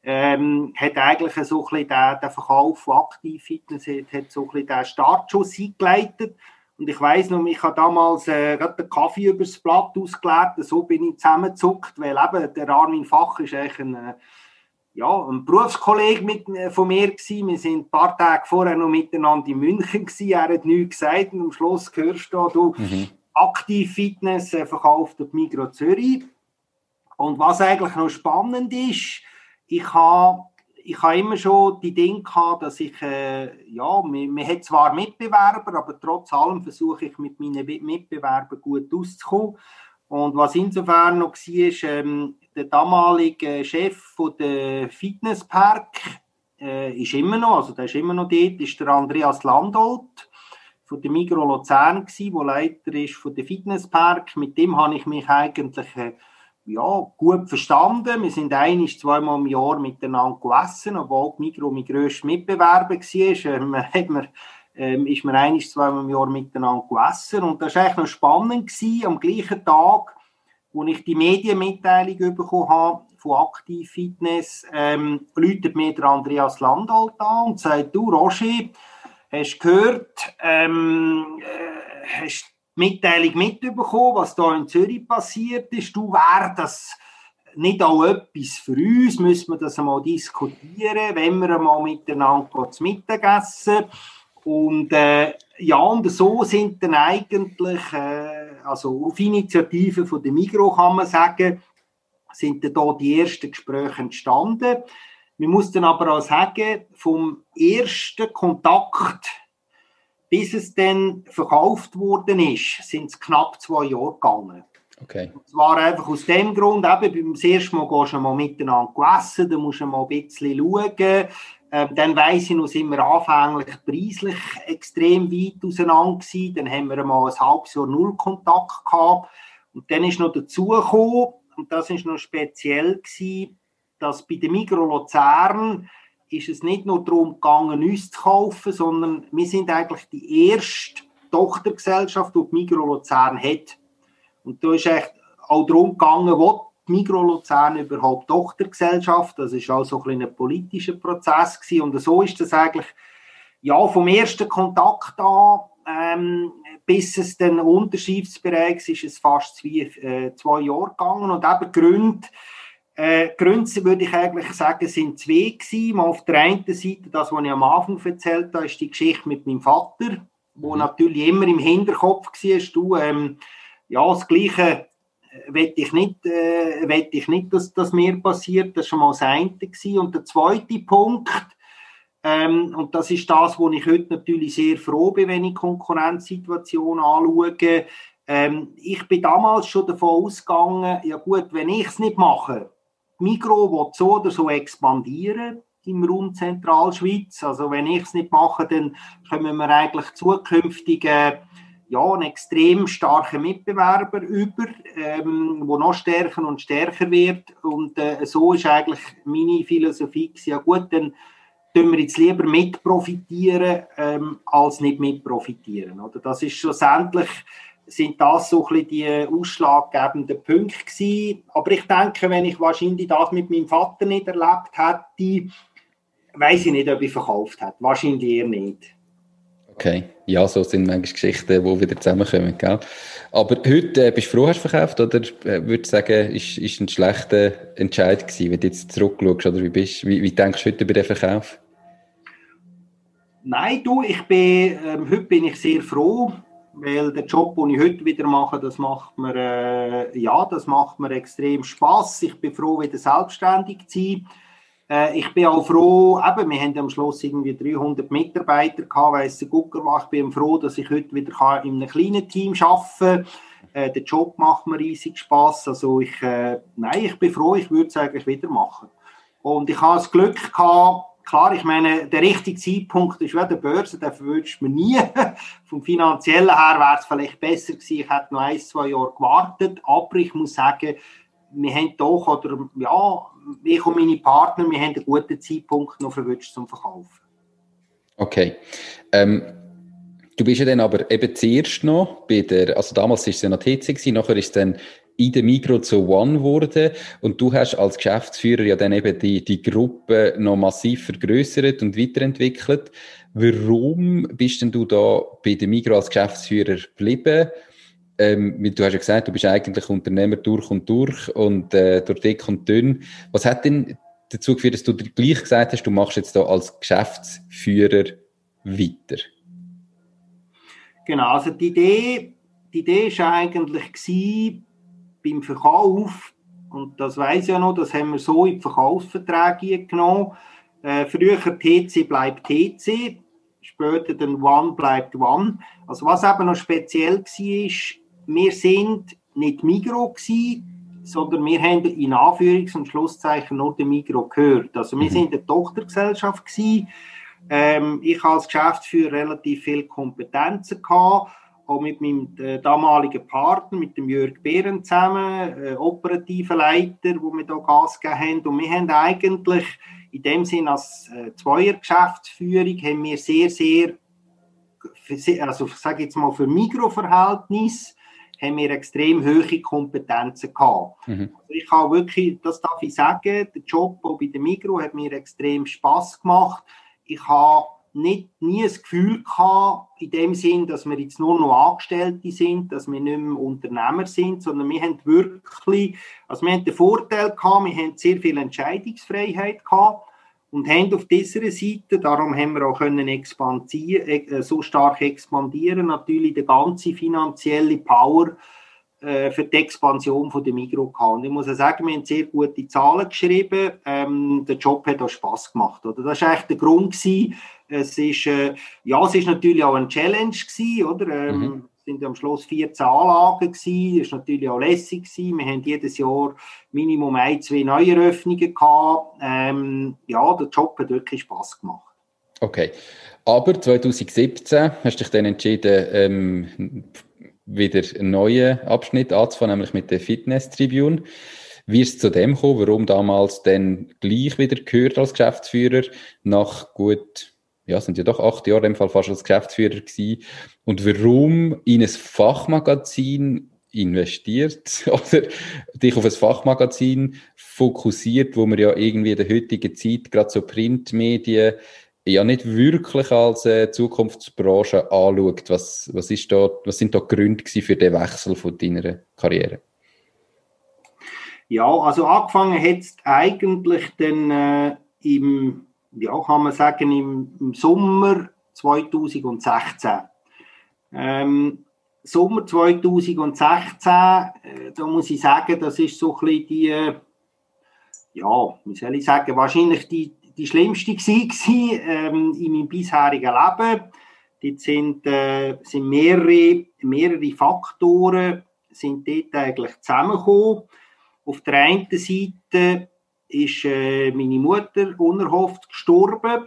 ähm, hat eigentlich so ein bisschen den, den Verkauf von Aktivfitness, hat, hat so ein bisschen den Startschuss eingeleitet. Und ich weiss noch, ich habe damals äh, gerade den Kaffee übers Blatt ausgeleert, so bin ich zusammengezuckt, weil eben der Armin Fach ist eigentlich ein, äh, ja, ein Berufskollege mit, äh, von mir gewesen. Wir sind ein paar Tage vorher noch miteinander in München gewesen. Er hat nichts gesagt und am Schluss hörst du, du mhm. Aktivfitness äh, verkauft die Migro Zürich. Und was eigentlich noch spannend ist, ich habe ich habe immer schon die Dinge gehabt, dass ich, äh, ja, man, man hat zwar Mitbewerber, aber trotz allem versuche ich mit meinen Mitbewerbern gut auszukommen. Und was insofern noch war, ähm, der damalige Chef von der Fitnesspark äh, ist immer noch, also der ist immer noch dort, ist der Andreas Landolt von der Migro Luzern der Leiter ist von der Fitnesspark. Mit dem habe ich mich eigentlich äh, ja, gut verstanden. Wir sind ein, zweimal im Jahr miteinander gegessen, obwohl die Migro mein grösster Mitbewerber war. Ähm, hat man, ähm, ist man ein, zweimal im Jahr miteinander gegessen. Und das war eigentlich noch spannend. Gewesen. Am gleichen Tag, wo ich die Medienmitteilung bekommen habe von Aktiv Fitness, ähm, läutet mir der Andreas Landalt an und sagt, du Roger, hast gehört, ähm, äh, hast Mitteilung mitbekommen, was da in Zürich passiert ist. Du, wer das nicht auch etwas für uns? Müssen wir das einmal diskutieren, wenn wir einmal miteinander zu Mittagessen? Und äh, ja, und so sind dann eigentlich, äh, also auf Initiative von der Migro kann man sagen, sind dann da die ersten Gespräche entstanden. Man muss dann aber auch sagen, vom ersten Kontakt bis es dann verkauft worden ist, sind es knapp zwei Jahre gegangen. Okay. Und zwar einfach aus dem Grund, eben beim ersten Mal gehst du mal miteinander essen, da musst du mal ein bisschen schauen. Ähm, dann weiss ich noch, sind wir anfänglich preislich extrem weit auseinander gewesen. Dann haben wir mal ein halbes Jahr Null Kontakt gehabt. Und dann ist noch dazu gekommen, und das ist noch speziell gewesen, dass bei der Migro Luzern ist es nicht nur darum gegangen, uns zu kaufen, sondern wir sind eigentlich die erste Tochtergesellschaft, die die Migro Luzern hat. Und da ist echt auch darum gegangen, wo die Migro Luzern überhaupt Tochtergesellschaft, das ist auch so ein, ein politischer Prozess gewesen. und so ist das eigentlich, ja, vom ersten Kontakt an, ähm, bis es dann Unterschriftsbereich ist, ist es fast zwei, äh, zwei Jahre gegangen und eben Gründe, äh, Gründe würde ich eigentlich sagen, sind zwei gewesen. Mal auf der einen Seite, das, was ich am Anfang erzählt habe, ist die Geschichte mit meinem Vater, wo mhm. natürlich immer im Hinterkopf war, du, ähm, ja, das Gleiche äh, will ich nicht, äh, ich nicht, dass das mir passiert. Das war schon mal das eine. Gewesen. Und der zweite Punkt, ähm, und das ist das, wo ich heute natürlich sehr froh bin, wenn ich Konkurrenzsituationen anschaue. Ähm, ich bin damals schon davon ausgegangen, ja gut, wenn ich es nicht mache, Migro will so oder so expandieren im Raum Zentralschweiz. Also wenn ich es nicht mache, dann kommen wir eigentlich zukünftig äh, ja, einen extrem starken Mitbewerber über, ähm, wo noch stärker und stärker wird. Und äh, so ist eigentlich meine Philosophie, ja gut, dann tun wir jetzt lieber mit profitieren, ähm, als nicht mit profitieren. Oder? Das ist schlussendlich sind das so ein die ausschlaggebenden Punkte gewesen. Aber ich denke, wenn ich wahrscheinlich das mit meinem Vater nicht erlebt hätte, weiß ich nicht, ob ich verkauft hätte. Wahrscheinlich eher nicht. Okay, ja, so sind manchmal Geschichten, die wieder zusammenkommen, gell? Aber heute, äh, bist du froh, hast du verkauft, oder äh, würdest du sagen, ist, ist ein schlechter Entscheid gewesen, wenn du jetzt zurückschaust, oder wie, bist, wie, wie denkst du heute über den Verkauf? Nein, du, ich bin, ähm, heute bin ich sehr froh, weil der Job, den ich heute wieder mache, das macht mir, äh, ja, das macht mir extrem Spaß. Ich bin froh, wieder selbstständig zu sein. Äh, ich bin auch froh, eben, wir haben am Schluss irgendwie 300 Mitarbeiter gehabt, weil es der Gucker war. Ich bin froh, dass ich heute wieder kann in einem kleinen Team arbeiten kann. Äh, der Job macht mir riesig Spaß. Also ich, äh, nein, ich bin froh, ich würde es eigentlich wieder machen. Und ich habe das Glück gehabt, klar, ich meine, der richtige Zeitpunkt ist wie der Börse, den verwünscht man nie. Vom finanziellen her wäre es vielleicht besser gewesen, ich hätte noch ein, zwei Jahre gewartet, aber ich muss sagen, wir haben doch, oder ja, ich und meine Partner, wir haben einen guten Zeitpunkt noch verwünscht zum Verkaufen. Okay. Ähm, du bist ja dann aber eben zuerst noch bei der, also damals war es ja noch TC, gewesen, nachher ist es dann in der Migro zu One geworden und du hast als Geschäftsführer ja dann eben die, die Gruppe noch massiv vergrößert und weiterentwickelt. Warum bist denn du da bei der Migro als Geschäftsführer geblieben? Ähm, du hast ja gesagt, du bist eigentlich Unternehmer durch und durch und äh, durch dick und dünn. Was hat denn dazu geführt, dass du gleich gesagt hast, du machst jetzt da als Geschäftsführer weiter? Genau, also die Idee, die Idee ist eigentlich gewesen, beim Verkauf, und das weiß ja noch, das haben wir so in die Verkaufsverträge genommen, äh, früher TC bleibt TC, später dann One bleibt One. Also was eben noch speziell war, ist, wir sind nicht Migro gewesen, sondern wir haben in Anführungs- und Schlusszeichen nur den Migro gehört. Also wir mhm. sind eine Tochtergesellschaft gewesen. Ähm, ich als Geschäftsführer relativ viel Kompetenzen gehabt, auch mit meinem äh, damaligen Partner, mit dem Jörg Behren zusammen, äh, operativer Leiter, wo wir da Gas gegeben haben. Und wir haben eigentlich in dem Sinn als äh, Zweier-Geschäftsführung haben wir sehr, sehr, also ich sage jetzt mal für Mikroverhältnis, haben wir extrem hohe Kompetenzen gehabt. Mhm. Also ich habe wirklich, das darf ich sagen, der Job bei der Migro hat mir extrem Spaß gemacht. Ich habe nicht, nie das Gefühl gehabt, in dem Sinn, dass wir jetzt nur noch Angestellte sind, dass wir nicht mehr Unternehmer sind, sondern wir haben wirklich, also wir haben den Vorteil gehabt, wir haben sehr viel Entscheidungsfreiheit gehabt und haben auf dieser Seite, darum haben wir auch können expandieren, äh, so stark expandieren, natürlich die ganze finanzielle Power äh, für die Expansion von der Migro. Und ich muss sagen, wir haben sehr gute Zahlen geschrieben. Ähm, der Job hat auch Spass gemacht. Oder? Das war eigentlich der Grund. Gewesen. Es ist, äh, ja, es ist natürlich auch eine Challenge gewesen, oder? Ähm, mhm. Es sind am Schluss 14 Anlagen gewesen. War natürlich auch lässig gewesen. Wir haben jedes Jahr Minimum ein, zwei Neueröffnungen gehabt. Ähm, ja, der Job hat wirklich Spass gemacht. Okay. Aber 2017 hast du dich dann entschieden, ähm, wieder einen neuen Abschnitt anzufangen, nämlich mit der Fitness-Tribune. Wie ist es zu dem gekommen? Warum damals dann gleich wieder gehört als Geschäftsführer nach gut, ja, sind ja doch acht Jahre im Fall fast als Geschäftsführer gewesen. Und warum in ein Fachmagazin investiert oder dich auf ein Fachmagazin fokussiert, wo man ja irgendwie in der heutigen Zeit gerade so Printmedien ja nicht wirklich als äh, Zukunftsbranche anschaut. Was, was, ist da, was sind da Gründe für den Wechsel von deiner Karriere? Ja, also angefangen hat es eigentlich dann äh, im, ja, kann man sagen, im, im Sommer 2016. Ähm, Sommer 2016, äh, da muss ich sagen, das ist so ein bisschen die, ja, wie soll ich sagen, wahrscheinlich die, die schlimmste gewesen, ähm, in meinem bisherigen Leben. Dort sind, äh, sind mehrere, mehrere Faktoren sind dort eigentlich zusammengekommen. Auf der einen Seite ist äh, meine Mutter unerhofft gestorben.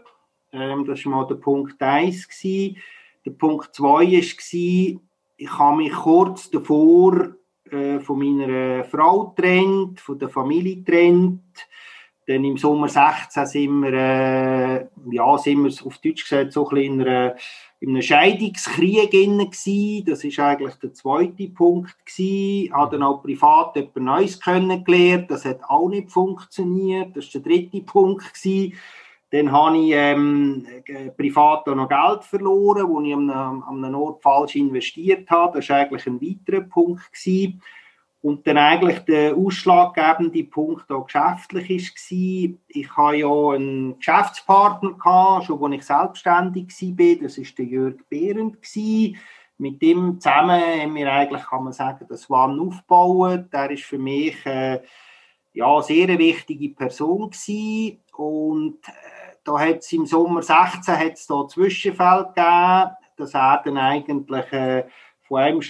Ähm, das war mal der Punkt 1. Gewesen. Der Punkt 2 war, ich habe mich kurz davor äh, von meiner Frau getrennt, von der Familie getrennt. Dann im Sommer 16 sind wir, äh, ja, sind wir auf Deutsch gesagt so ein in, einer, in einem Scheidungskrieg gewesen. Das ist eigentlich der zweite Punkt. Ich habe dann auch privat etwas Neues kennengelernt. Das hat auch nicht funktioniert. Das ist der dritte Punkt gewesen. Dann habe ich ähm, privat auch noch Geld verloren, wo ich an einem, an einem Ort falsch investiert habe. Das war eigentlich ein weiterer Punkt gewesen. Und dann eigentlich der ausschlaggebende Punkt auch geschäftlich war, ich hatte ja einen Geschäftspartner, schon als ich selbstständig war, das war der Jörg Behrendt. Mit dem zusammen haben wir eigentlich, kann man sagen, das One aufgebaut. Der ist für mich äh, ja, eine sehr wichtige Person gewesen. Und äh, da hat es im Sommer 16 hat es da Zwischenfälle gegeben, dass er dann eigentlich äh, von einem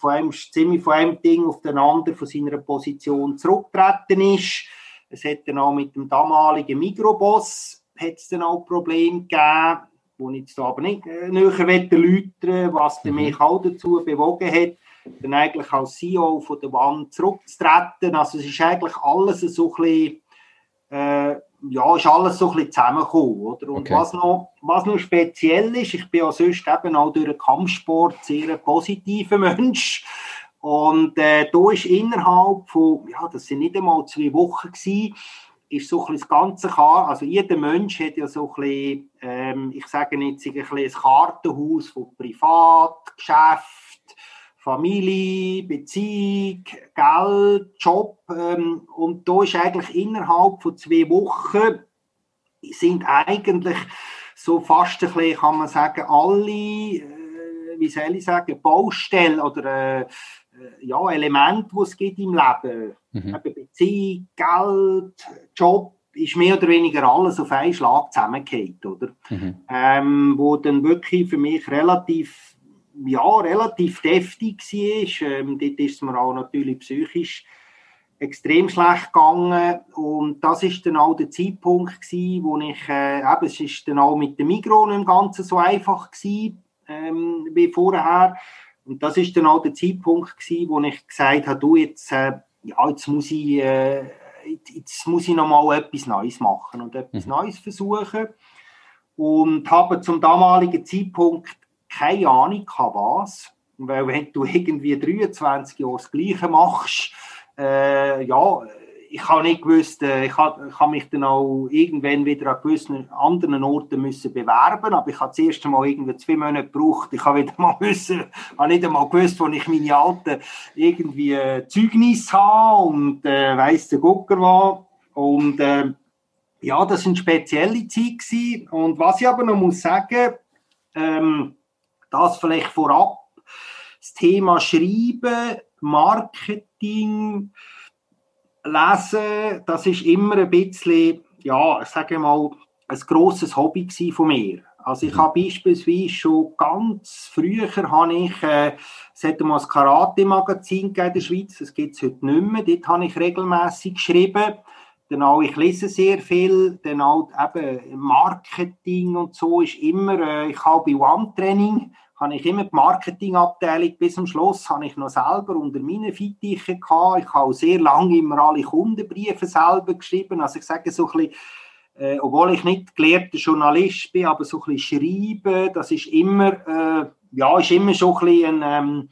von einem, ziemlich von einem Ding auf den anderen von seiner Position zurückgetreten ist. Es hat dann auch mit dem damaligen Mikroboss hat es dann auch Probleme gegeben, wo ich jetzt aber nicht äh, näher erläutern was mhm. mich auch dazu bewogen hat, dann eigentlich als CEO von der Wand zurückzutreten. Also es ist eigentlich alles so ein bisschen, äh, ja, ist alles so ein bisschen zusammengekommen, oder? Und okay. was, noch, was noch speziell ist, ich bin ja sonst eben auch durch den Kampfsport sehr positiver Mensch. Und äh, da ist innerhalb von, ja, das sind nicht einmal zwei Wochen gewesen, ist so ein das Ganze klar. Also jeder Mensch hat ja so ein bisschen, ähm, ich sage jetzt ein, bisschen ein Kartenhaus von Privat, Geschäft, Familie, Beziehung, Geld, Job. Ähm, und da ist eigentlich innerhalb von zwei Wochen sind eigentlich so fast ein bisschen, kann man sagen, alle, äh, wie soll ich sagen, Baustellen oder äh, ja, Elemente, die es gibt im Leben. Mhm. Eben Beziehung, Geld, Job, ist mehr oder weniger alles auf einen Schlag zusammengeht, oder? Mhm. Ähm, wo dann wirklich für mich relativ ja, relativ deftig war. Ähm, dort ist es mir auch natürlich psychisch extrem schlecht gegangen und das ist dann auch der Zeitpunkt gewesen, wo ich, äh, eben, es ist dann auch mit dem Mikro nicht im Ganzen so einfach gewesen, ähm, wie vorher und das ist dann auch der Zeitpunkt gewesen, wo ich gesagt habe, du jetzt, äh, ja, jetzt muss ich, äh, jetzt muss ich noch mal etwas Neues machen und etwas mhm. Neues versuchen und habe zum damaligen Zeitpunkt keine Ahnung hatte, was. Weil wenn du irgendwie 23 Jahre das Gleiche machst, äh, ja, ich habe nicht gewusst, äh, ich habe, ich habe mich dann auch irgendwann wieder an gewissen anderen Orten müssen bewerben, aber ich habe das erste Mal irgendwie zwei Monate gebraucht. Ich habe wieder mal müssen, habe nicht einmal gewusst, wo ich meine alten irgendwie äh, Zeugnis habe und äh, weiss der Gucker war. Und äh, ja, das eine spezielle Zeit. Und was ich aber noch muss sagen, ähm, das vielleicht vorab, das Thema Schreiben, Marketing, Lesen, das ist immer ein bisschen, ja, ich sage mal, ein grosses Hobby von mir. Also ich mhm. habe beispielsweise schon ganz früher habe ich, äh, es hat mal ein Karate-Magazin in der Schweiz, das gibt es heute nicht mehr, dort habe ich regelmäßig geschrieben. Auch, ich lese sehr viel, dann auch eben Marketing und so ist immer, äh, ich habe bei One-Training, habe ich immer die Marketingabteilung bis zum Schluss habe ich noch selber unter meinen Fittichen gehabt. Ich habe sehr lange immer alle Kundenbriefe selber geschrieben. Also ich sage so ein bisschen, äh, obwohl ich nicht gelehrter Journalist bin, aber so ein bisschen schreiben, das ist immer, äh, ja, ist immer schon ein bisschen ein, ähm,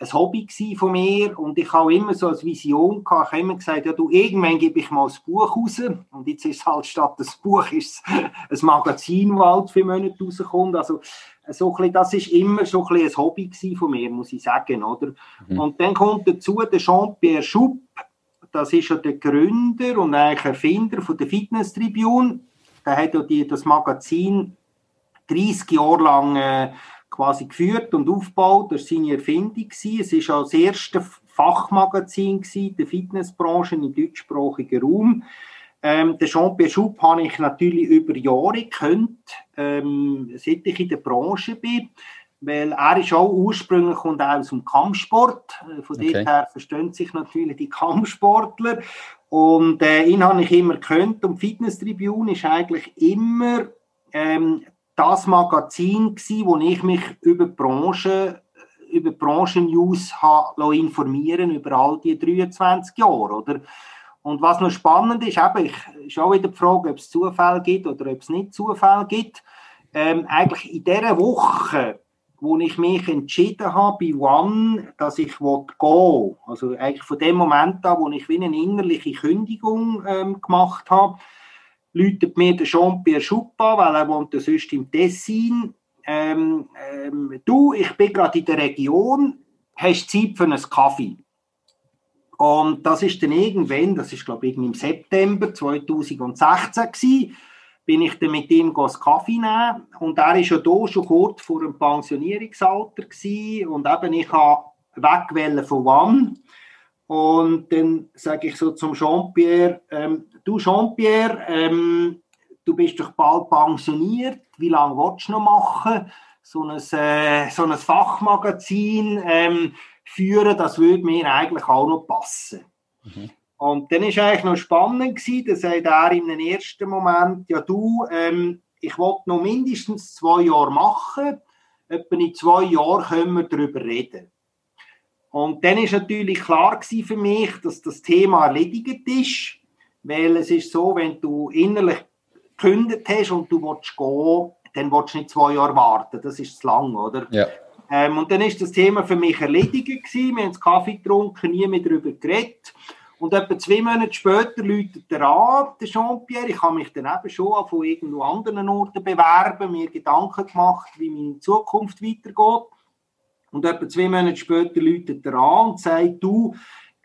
ein Hobby von mir. Und ich habe immer so als Vision gehabt, ich habe immer gesagt, ja du, irgendwann gebe ich mal ein Buch raus. Und jetzt ist es halt statt das Buch ist ein Magazin, das halt für Monate rauskommt, also so bisschen, das ist immer so ein, ein Hobby von mir, muss ich sagen, oder? Mhm. Und dann kommt dazu der Jean-Pierre Schupp, das ist ja der Gründer und eigentlich Erfinder von der Fitness Tribune, der hat ja die, das Magazin 30 Jahre lang äh, quasi geführt und aufgebaut. Das war seine Erfindung. Es war auch das erste Fachmagazin der Fitnessbranche im deutschsprachigen Raum. Ähm, den Jean-Pierre Schub habe ich natürlich über Jahre gekannt, ähm, seit ich in der Branche bin, weil er ist auch ursprünglich und auch aus dem Kampfsport. Äh, von okay. dort her verstehen sich natürlich die Kampfsportler. Und äh, ihn habe ich immer gekannt und Fitness Tribune ist eigentlich immer ähm, das Magazin gewesen, wo ich mich über die Branche, über Branchen-News informieren über all die 23 Jahre, oder? Und was noch spannend ist, eben, ich, ist auch wieder die Frage, ob es Zufall gibt oder ob es nicht Zufall gibt. Ähm, eigentlich in dieser Woche, wo ich mich entschieden habe bei One, dass ich gehen will, also eigentlich von dem Moment an, wo ich wie eine innerliche Kündigung ähm, gemacht habe, läutet mir der Jean-Pierre Schuppa, weil er wohnt sonst im Tessin. Ähm, ähm, du, ich bin gerade in der Region, hast Zeit für einen Kaffee? Und das ist dann irgendwann, das ist glaube ich im September 2016 gewesen, bin ich dann mit ihm einen Kaffee nehmen und er ist ja da schon kurz vor dem Pensionierungsalter gewesen und eben ich habe wegwählen von One und dann sage ich so zum Jean-Pierre, ähm, du Jean-Pierre, ähm, du bist doch bald pensioniert, wie lange willst du noch machen? So ein, äh, so ein Fachmagazin ähm, führen, das würde mir eigentlich auch noch passen. Mhm. Und dann ist eigentlich noch spannend gewesen, da sagt er im ersten Moment, ja du, ähm, ich wollte noch mindestens zwei Jahre machen, etwa in zwei Jahren können wir darüber reden. Und dann ist natürlich klar für mich, dass das Thema erledigt ist, weil es ist so, wenn du innerlich gekündigt hast und du willst gehen, dann willst du nicht zwei Jahre warten, das ist zu lang, oder? Ja. Ähm, und dann ist das Thema für mich erledigt gewesen, wir haben Kaffee getrunken, nie mehr darüber geredet. Und etwa zwei Monate später läutet der an, der Jean-Pierre. Ich habe mich dann eben schon von irgendwo anderen Orten bewerben, mir Gedanken gemacht, wie meine Zukunft weitergeht. Und etwa zwei Monate später läutet er an und sagt, du,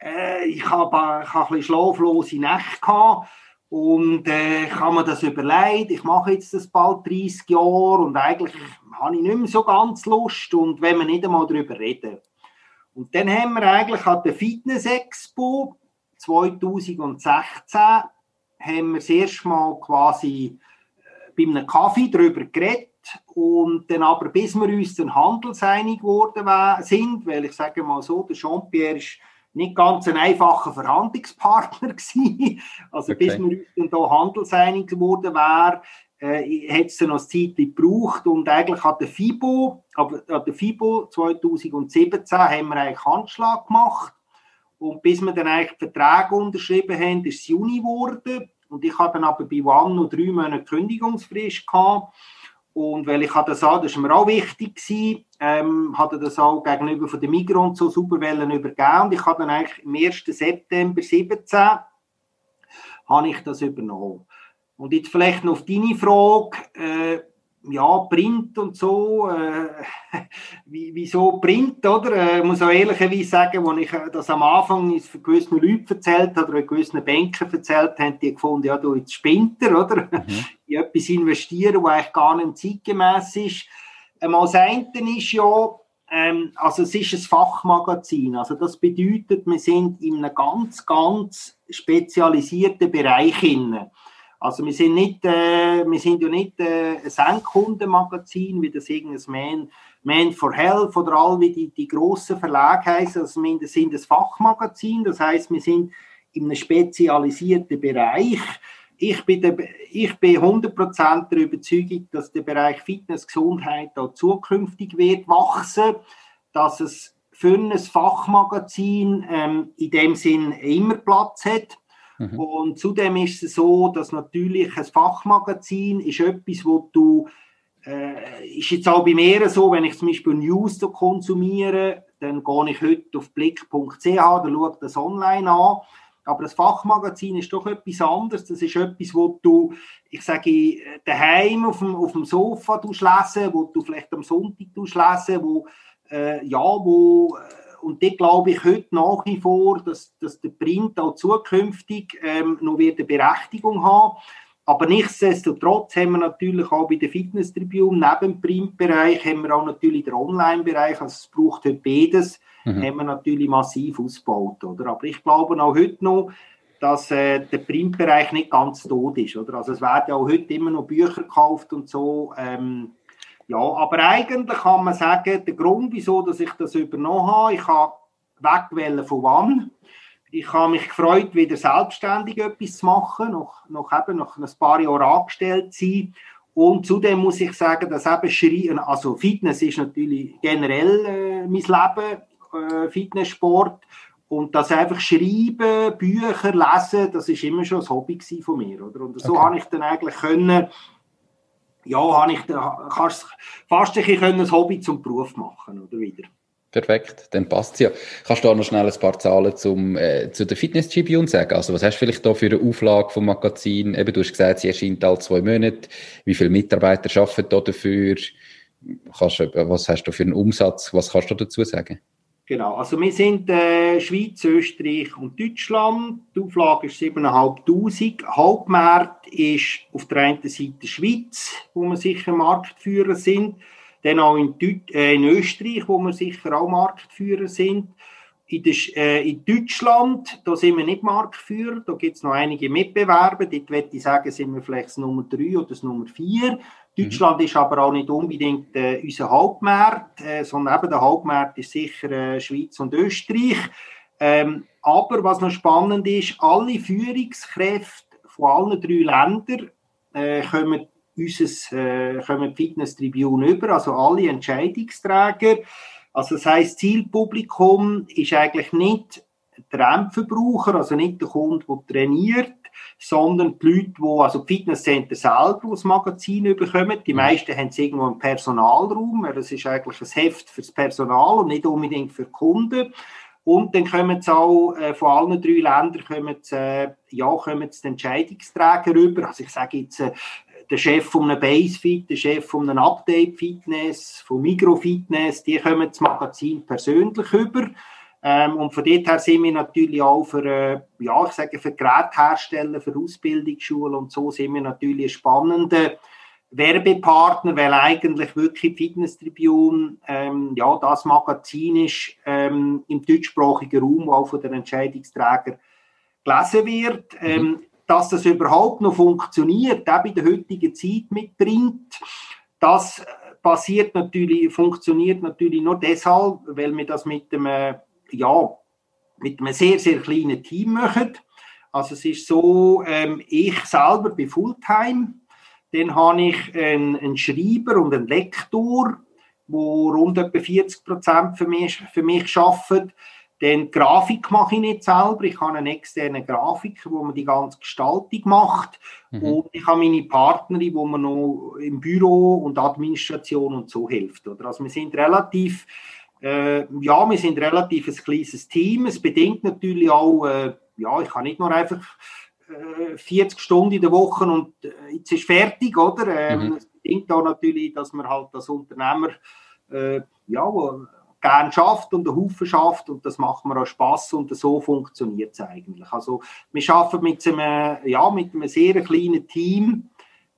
äh, ich habe ich hab ein bisschen schlaflose Nächte gehabt und äh, ich habe mir das überlegt, ich mache jetzt das bald 30 Jahre und eigentlich habe ich nicht mehr so ganz Lust und wenn wir nicht einmal darüber reden. Und dann haben wir eigentlich an der Fitness Expo 2016 haben wir das erste Mal quasi äh, bei einem Kaffee darüber geredet und dann aber, bis wir uns dann handelseinig geworden sind, weil ich sage mal so, der Jean-Pierre ist nicht ganz ein einfacher Verhandlungspartner gewesen. Also okay. bis wir uns dann hier handelseinig geworden wären, äh, hat es dann noch Zeit gebraucht und eigentlich hat der FIBO, aber an der FIBO 2017 haben wir eigentlich Handschlag gemacht und bis wir dann eigentlich Verträge unterschrieben haben, ist es Juni geworden und ich habe dann aber bei One noch drei Monate Kündigungsfrist gehabt und weil ich das auch, das war mir auch wichtig gewesen, ähm, hatte das auch gegenüber von der Migros so super übergeben. Und ich habe dann eigentlich am 1. September 17 habe ich das übernommen. Und jetzt vielleicht noch auf deine Frage, äh, ja, Print und so, äh, wieso Print, oder? Ich muss auch ehrlicherweise sagen, als ich das am Anfang für gewisse Leute erzählt habe, oder gewissen Banker erzählt habe, die gefunden, ja, du jetzt Spinter, oder? Mhm. In etwas investieren, was eigentlich gar nicht zeitgemäß ist. Ähm, das eine ist ja, ähm, also es ist ein Fachmagazin, also das bedeutet, wir sind in einem ganz, ganz spezialisierten Bereich hinein. Also wir sind, nicht, äh, wir sind ja nicht äh, ein Endkundenmagazin, wie das irgendein Man, Man for Health oder all wie die, die grossen Verlage heißen. Also wir sind ein Fachmagazin, das heißt, wir sind in einem spezialisierten Bereich. Ich bin, der, ich bin 100% der Überzeugung, dass der Bereich Fitness, Gesundheit auch zukünftig wird wachsen, dass es für ein Fachmagazin ähm, in dem Sinn immer Platz hat Mhm. Und zudem ist es so, dass natürlich ein Fachmagazin ist etwas, wo du äh, ist jetzt auch bei mir so, wenn ich zum Beispiel News so konsumiere, dann gehe ich heute auf blick.ch, da schaue das online an. Aber das Fachmagazin ist doch etwas anderes. Das ist etwas, wo du, ich sage, daheim auf dem, auf dem Sofa lesen, wo du vielleicht am Sonntag lesen, wo, äh, ja, wo äh, und die glaube ich heute nach wie vor, dass, dass der Print auch zukünftig ähm, noch wieder eine Berechtigung haben. Aber nichtsdestotrotz haben wir natürlich auch bei der Fitness-Tribune neben dem Printbereich haben wir auch natürlich den Online-Bereich. Also es braucht heute beides, mhm. haben wir natürlich massiv ausgebaut. Oder? Aber ich glaube auch heute noch, dass äh, der Printbereich nicht ganz tot ist. Oder? Also es werden auch heute immer noch Bücher gekauft und so. Ähm, ja, aber eigentlich kann man sagen, der Grund, wieso dass ich das übernommen habe, ich habe wegwählen von wann. Ich habe mich gefreut, wieder selbstständig etwas zu machen, noch, noch eben nach ein paar Jahren angestellt zu sein. Und zudem muss ich sagen, dass eben Schreien, also Fitness ist natürlich generell äh, mein Leben, äh, Fitnesssport. Und das einfach schreiben, Bücher lesen, das ist immer schon ein Hobby von mir. Oder? Und so okay. habe ich dann eigentlich können, ja, habe ich, kannst fast ein, ein Hobby zum Beruf machen, oder wieder. Perfekt, dann passt es ja. Kannst du da noch schnell ein paar Zahlen zum, äh, zu der Fitness Tribune sagen? Also was hast du vielleicht da für eine Auflage vom Magazin? Eben, du hast gesagt, sie erscheint alle zwei Monate. Wie viele Mitarbeiter arbeiten da dafür? Kannst, was hast du für einen Umsatz? Was kannst du dazu sagen? Genau, also wir sind äh, Schweiz, Österreich und Deutschland. Die Auflage ist 7'500. Hauptmarkt ist auf der einen Seite Schweiz, wo wir sicher Marktführer sind. Dann auch in, Deut äh, in Österreich, wo wir sicher auch Marktführer sind. In, äh, in, Deutschland, da sind wir nicht Marktführer, da gibt es noch einige Mitbewerber. Dort würde ich sagen, sind wir vielleicht das Nummer 3 oder das Nummer 4. Deutschland mhm. ist aber auch nicht unbedingt äh, unser Hauptmarkt, äh, sondern eben der Hauptmarkt ist sicher äh, Schweiz und Österreich. Ähm, aber was noch spannend ist, alle Führungskräfte von allen drei Ländern äh, kommen unseres, äh, kommen Fitness Tribune über, also alle Entscheidungsträger. Also das heißt, Zielpublikum ist eigentlich nicht der Endverbraucher, also nicht der Kunde, der trainiert, sondern die Leute, die also die Fitnesscenter selber das Magazin bekommen. Die mhm. meisten haben es irgendwo im Personalraum, das ist eigentlich ein Heft fürs Personal und nicht unbedingt für die Kunden. Und dann kommen sie auch äh, von allen drei Ländern kommen sie, äh, ja, kommen sie die Entscheidungsträger rüber. Also ich sage jetzt, äh, der Chef von einem Basefit, der Chef von einem Update Fitness, von Mikrofitness, die kommen das Magazin persönlich über. Ähm, und von dort her sind wir natürlich auch für, äh, ja, ich sage, für Geräthersteller, für Ausbildungsschulen und so sind wir natürlich ein spannender Werbepartner, weil eigentlich wirklich Fitness Tribune ähm, ja, das Magazin ist ähm, im deutschsprachigen Raum, auch von den Entscheidungsträgern gelesen wird. Mhm. Ähm, dass das überhaupt noch funktioniert, auch in der heutigen Zeit mitbringt, das passiert natürlich, funktioniert natürlich nur deshalb, weil wir das mit einem ja, mit einem sehr, sehr kleinen Team machen. Also es ist so, ähm, ich selber bin Fulltime, dann habe ich einen, einen Schreiber und einen Lektor, wo rund etwa 40 Prozent für mich, für mich arbeiten. Dann Grafik mache ich nicht selber. Ich habe einen externen Grafiker, wo man die ganze Gestaltung macht. Mhm. Und ich habe meine Partnerin, wo man noch im Büro und Administration und so hilft. Oder? Also wir sind relativ äh, ja, wir sind relativ ein kleines Team. Es bedingt natürlich auch, äh, ja, ich kann nicht nur einfach äh, 40 Stunden in der Woche und äh, jetzt ist fertig, oder? Ähm, mhm. Das bedingt auch natürlich, dass man halt als Unternehmer äh, ja, gern schafft und einen Haufen schafft und das macht mir auch Spaß und so funktioniert es eigentlich. Also wir arbeiten mit einem, ja, mit einem sehr kleinen Team,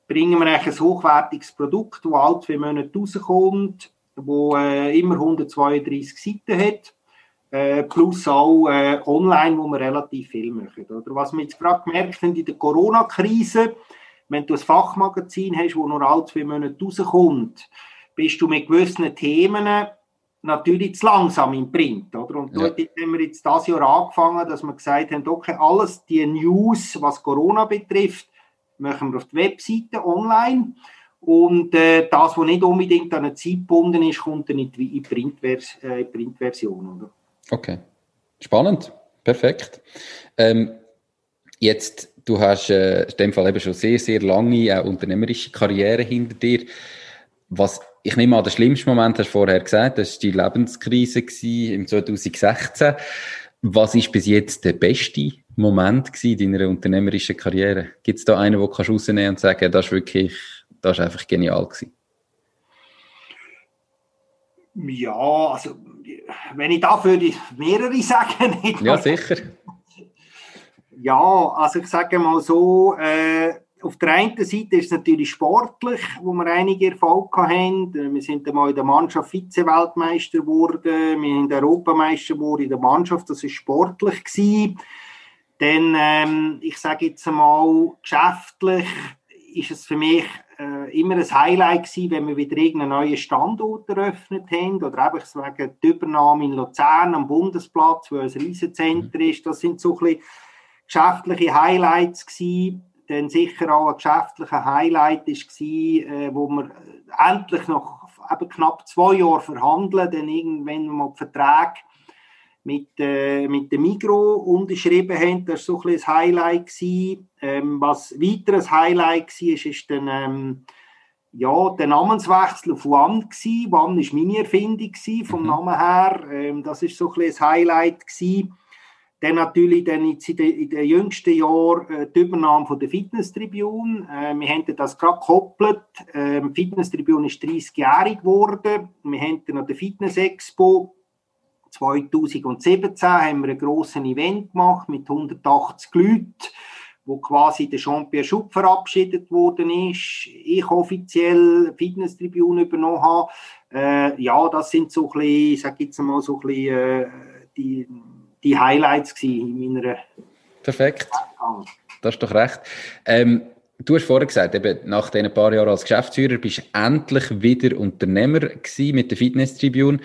bringen wir ein hochwertiges Produkt, das alle zwei Monate rauskommt, wo äh, immer 132 Seiten hat äh, plus auch äh, online, wo wir relativ viel machen. Oder was wir jetzt gerade gemerkt haben in der Corona-Krise, wenn du ein Fachmagazin hast, wo nur alle zwei Monate rauskommt, bist du mit gewissen Themen natürlich zu langsam im Print. Oder? Und ja. dort haben wir jetzt dieses Jahr angefangen, dass wir gesagt haben, okay, alles die News, was Corona betrifft, machen wir auf die Webseite online. Und äh, das, was nicht unbedingt an eine Zeit gebunden ist, kommt dann in die Printvers äh, Printversion. Oder? Okay, spannend, perfekt. Ähm, jetzt, du hast äh, in dem Fall eben schon sehr, sehr lange äh, unternehmerische Karriere hinter dir. Was ich nehme an, der schlimmste Moment hast du vorher gesagt, das war die Lebenskrise im 2016. Was ist bis jetzt der beste Moment in deiner unternehmerischen Karriere? Gibt es da einen, wo du rausnehmen und sagen, das ist wirklich, das ist einfach genial gewesen? Ja, also wenn ich da würde mehrere sagen. Nicht ja, sicher. Ja, also ich sage mal so, äh, auf der einen Seite ist es natürlich sportlich, wo wir einige Erfolge haben. Wir sind einmal in der Mannschaft Vize-Weltmeister geworden, wir sind Europameister geworden in der Mannschaft, das ist sportlich gewesen. Dann, ähm, ich sage jetzt einmal, geschäftlich ist es für mich äh, immer ein Highlight gewesen, wenn wir wieder irgendeinen neuen Standort eröffnet haben oder einfach wegen der Übernahme in Luzern am Bundesplatz, wo ein Riesenzentrum mhm. ist. Das sind so ein bisschen geschäftliche Highlights gewesen. Dann sicher auch ein geschäftlicher Highlight ist gewesen, äh, wo wir endlich nach eben knapp zwei Jahren verhandeln, dann irgendwann mal die Verträge mit, äh, mit dem Migro unterschrieben haben. Das war so ein, ein Highlight. Ähm, was weiteres Highlight war, ist, ist dann, ähm, ja, der Namenswechsel auf WAN. Gewesen. WAN war meine Erfindung vom mhm. Namen her. Ähm, das war so ein, ein Highlight. Gewesen. Dann natürlich dann in, den, jüngsten Jahren äh, die Übernahme von der Fitnesstribune. Äh, wir haben das gerade gekoppelt. Äh, die Fitnesstribune ist 30-jährig geworden. Wir haben dann an der Fitness Expo 2017 haben wir ein grosses Event gemacht mit 180 Leuten, wo quasi der Jean-Pierre Schupp verabschiedet worden ist. Ich offiziell Fitnesstribune übernommen habe. Äh, ja, das sind so ein bisschen, sage jetzt mal so ein bisschen, äh, die, die Highlights in meiner Perfekt. Das ist doch recht. Ähm, Du hast vorher gesagt, eben nach diesen paar Jahren als Geschäftsführer bist du endlich wieder Unternehmer gewesen mit der Fitness Tribune.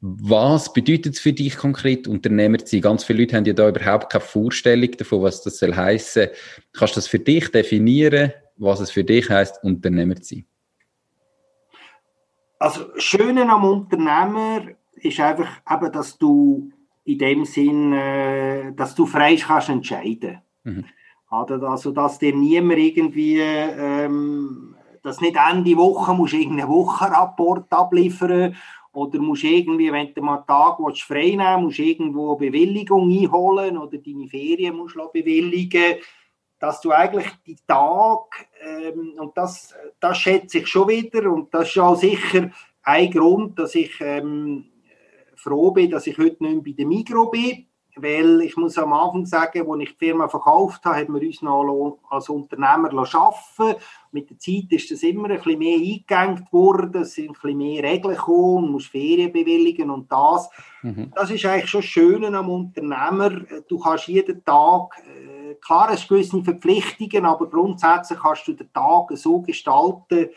Was bedeutet es für dich konkret, Unternehmer zu sein? Ganz viele Leute haben ja da überhaupt keine Vorstellung davon, was das soll heissen. Kannst du das für dich definieren, was es für dich heißt, Unternehmer zu sein? Also, das Schöne am Unternehmer ist einfach eben, dass du in dem Sinn, äh, dass du frei kannst entscheiden. Mhm. Also, dass dir niemand irgendwie, ähm, dass nicht Ende Woche musst irgendeinen Wochenrapport abliefern oder musst irgendwie, wenn du mal einen Tag willst, frei nehmen musst irgendwo eine Bewilligung einholen oder deine Ferien musst du bewilligen dass du eigentlich die Tag, ähm, und das, das schätze ich schon wieder, und das ist auch sicher ein Grund, dass ich ähm, froh bin, dass ich heute nicht mehr bei der Migro bin, weil ich muss am Anfang sagen, als ich die Firma verkauft habe, haben wir uns noch als Unternehmer arbeiten Mit der Zeit ist das immer ein bisschen mehr eingegangen worden, es sind ein bisschen mehr Regeln gekommen, man muss Ferien bewilligen und das. Mhm. Das ist eigentlich schon schön am Unternehmer. Du kannst jeden Tag, äh, klar, es gewisse Verpflichtungen, aber grundsätzlich kannst du den Tag so gestalten,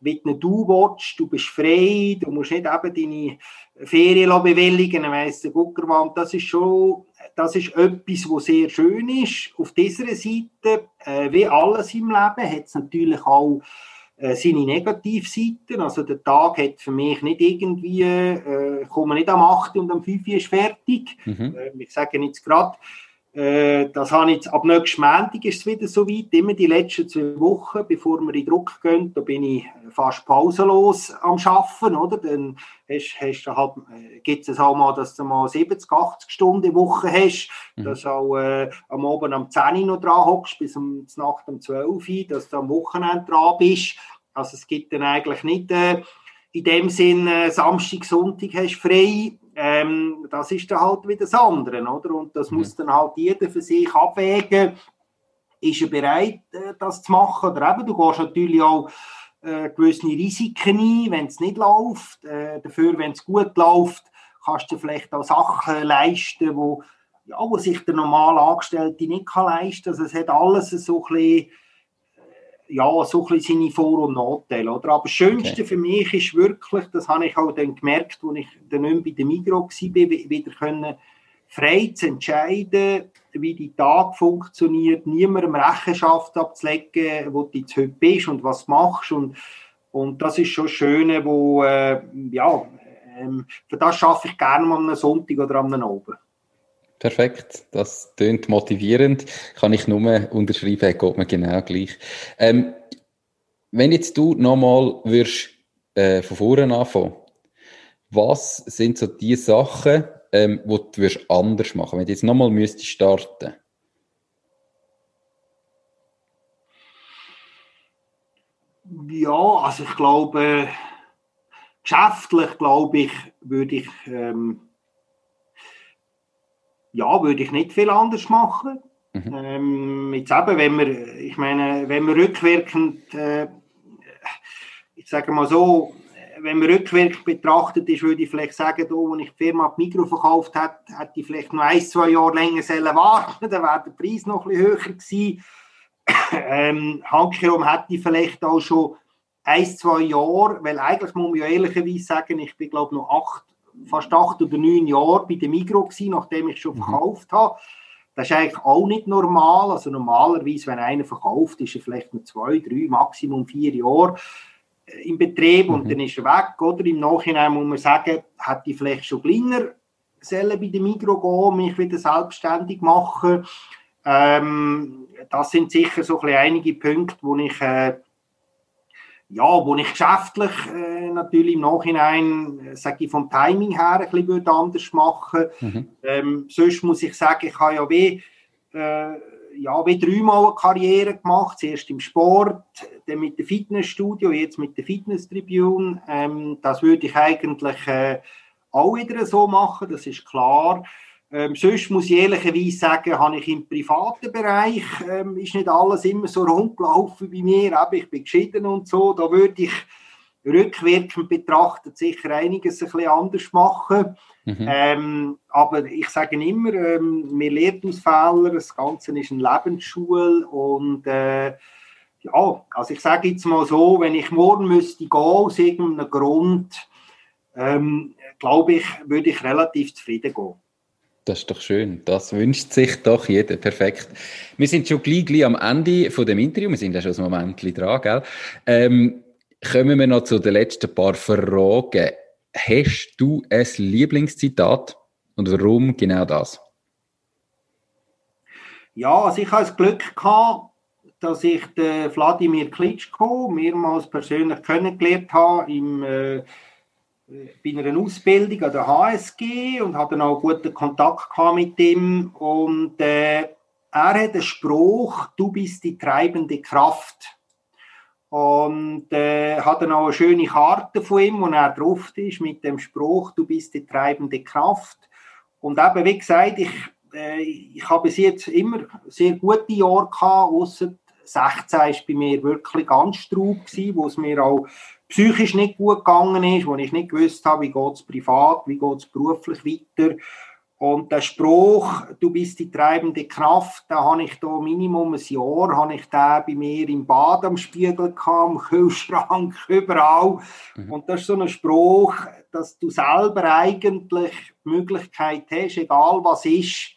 wie du willst, du bist frei, du musst nicht eben deine Ferien bewilligen, weiss der Guckerwand, das ist schon, das ist etwas, was sehr schön ist. Auf dieser Seite, äh, wie alles im Leben, hat es natürlich auch äh, seine Negativseiten. Also der Tag hat für mich nicht irgendwie, äh, komme nicht am 8 und am 5 ist fertig. Mhm. Äh, ich sage jetzt gerade, Äh, das habe ich jetzt, ab nächstem Montag ist es wieder so weit, immer die letzten zwei Wochen, bevor wir in Druck gehen, da bin ich fast pausenlos am Arbeiten, oder? Dann hast, hast du halt, äh, gibt es auch mal, dass du mal 70, 80 Stunden Woche hast, mhm. dass du auch äh, am Abend am 10 Uhr noch dran hockst, bis um, Nacht um 12 Uhr, dass du am Wochenende dran bist. Also es gibt dann eigentlich nicht äh, in dem Sinn, Samstag, Sonntag hast du frei, ähm, das ist dann halt wieder das andere, oder? Und das mhm. muss dann halt jeder für sich abwägen. Ist er bereit, äh, das zu machen? Oder eben, du gehst natürlich auch äh, gewisse Risiken ein, wenn es nicht läuft. Äh, dafür, wenn es gut läuft, kannst du vielleicht auch Sachen leisten, wo, ja, wo sich der normale Angestellte nicht kann leisten kann. Also es hat alles so ein bisschen ja, so ein bisschen seine Vor- und Nachteile. Oder? Aber das Schönste okay. für mich ist wirklich, das habe ich auch dann gemerkt, als ich dann nicht bei der Migro war, wieder können, frei zu entscheiden, wie die Tag funktioniert, niemandem Rechenschaft abzulegen, wo du jetzt heute bist und was machst. Und, und das ist schon das Schöne, wo, äh, ja, ähm, für das schaffe ich gerne mal am Sonntag oder am Abend. Perfekt, das tönt motivierend. Kann ich nur unterschreiben, geht mir genau gleich. Ähm, wenn jetzt du nochmal äh, von vorne anfangen, was sind so die Sachen, ähm, wo du würdest anders machen, wenn du jetzt nochmal müsstest starten? Ja, also ich glaube, geschäftlich glaube ich, würde ich ähm, ja, würde ich nicht viel anders machen. Mhm. Ähm, jetzt eben, wenn wir, ich meine, wenn wir rückwirkend, äh, ich sage mal so, wenn man rückwirkend betrachtet ist, würde ich vielleicht sagen, da, als ich die Firma die Mikro verkauft habe, hätte ich vielleicht noch ein, zwei Jahre länger sollen warten dann wäre der Preis noch ein bisschen höher gewesen. ähm, Handkerum hätte ich vielleicht auch schon ein, zwei Jahre, weil eigentlich muss man ja ehrlicherweise sagen, ich bin glaube noch acht fast acht oder neun Jahre bei der Migro gewesen, nachdem ich schon mhm. verkauft habe. Das ist eigentlich auch nicht normal. Also normalerweise, wenn einer verkauft, ist er vielleicht nur zwei, drei, Maximum vier Jahre äh, im Betrieb mhm. und dann ist er weg. Oder im Nachhinein muss man sagen, hätte ich vielleicht schon kleiner sollen bei der Migro gehen, mich wieder selbstständig machen. Ähm, das sind sicher so ein einige Punkte, wo ich äh, ja, wo ich geschäftlich äh, natürlich im Nachhinein, äh, sage ich, vom Timing her ein bisschen anders machen mhm. ähm, Sonst muss ich sagen, ich habe ja wie, äh, ja, wie dreimal eine Karriere gemacht. Zuerst im Sport, dann mit dem Fitnessstudio, jetzt mit der Fitness-Tribune. Ähm, das würde ich eigentlich äh, auch wieder so machen, das ist klar. Ähm, sonst muss ich ehrlicherweise sagen, habe ich im privaten Bereich, ähm, ist nicht alles immer so rundgelaufen bei mir, aber ich bin geschieden und so, da würde ich rückwirkend betrachtet sicher einiges ein bisschen anders machen. Mhm. Ähm, aber ich sage immer, ähm, wir lernen aus Fehlern, das Ganze ist eine Lebensschule und äh, ja, also ich sage jetzt mal so, wenn ich morgen müsste gehen aus irgendeinem Grund, ähm, glaube ich, würde ich relativ zufrieden gehen. Das ist doch schön. Das wünscht sich doch jeder. Perfekt. Wir sind schon gleich, gleich am Ende von dem Interview. Wir sind ja schon ein Moment dran, gell? Ähm, kommen wir noch zu den letzten paar Fragen. Hast du ein Lieblingszitat und warum genau das? Ja, also ich habe das Glück gehabt, dass ich den Wladimir Klitschko mehrmals persönlich kennengelernt habe im äh, bei einer Ausbildung an der HSG und hatte dann auch guten Kontakt mit ihm. Und äh, er hat den Spruch, du bist die treibende Kraft. Und äh, hat dann auch eine schöne Karte von ihm, wo er drauf ist, mit dem Spruch, du bist die treibende Kraft. Und eben, wie gesagt, ich, äh, ich habe bis jetzt immer sehr gute Jahre gehabt, ausser 16 war bei mir wirklich ganz straub, wo es mir auch psychisch nicht gut gegangen ist, wo ich nicht gewusst habe, wie geht es privat, wie geht es beruflich weiter. Und der Spruch, du bist die treibende Kraft, da habe ich da Minimum ein Jahr, habe ich da bei mir im Bad am Spiegel gehabt, im Kühlschrank, überall. Mhm. Und das ist so ein Spruch, dass du selber eigentlich die Möglichkeit hast, egal was ist,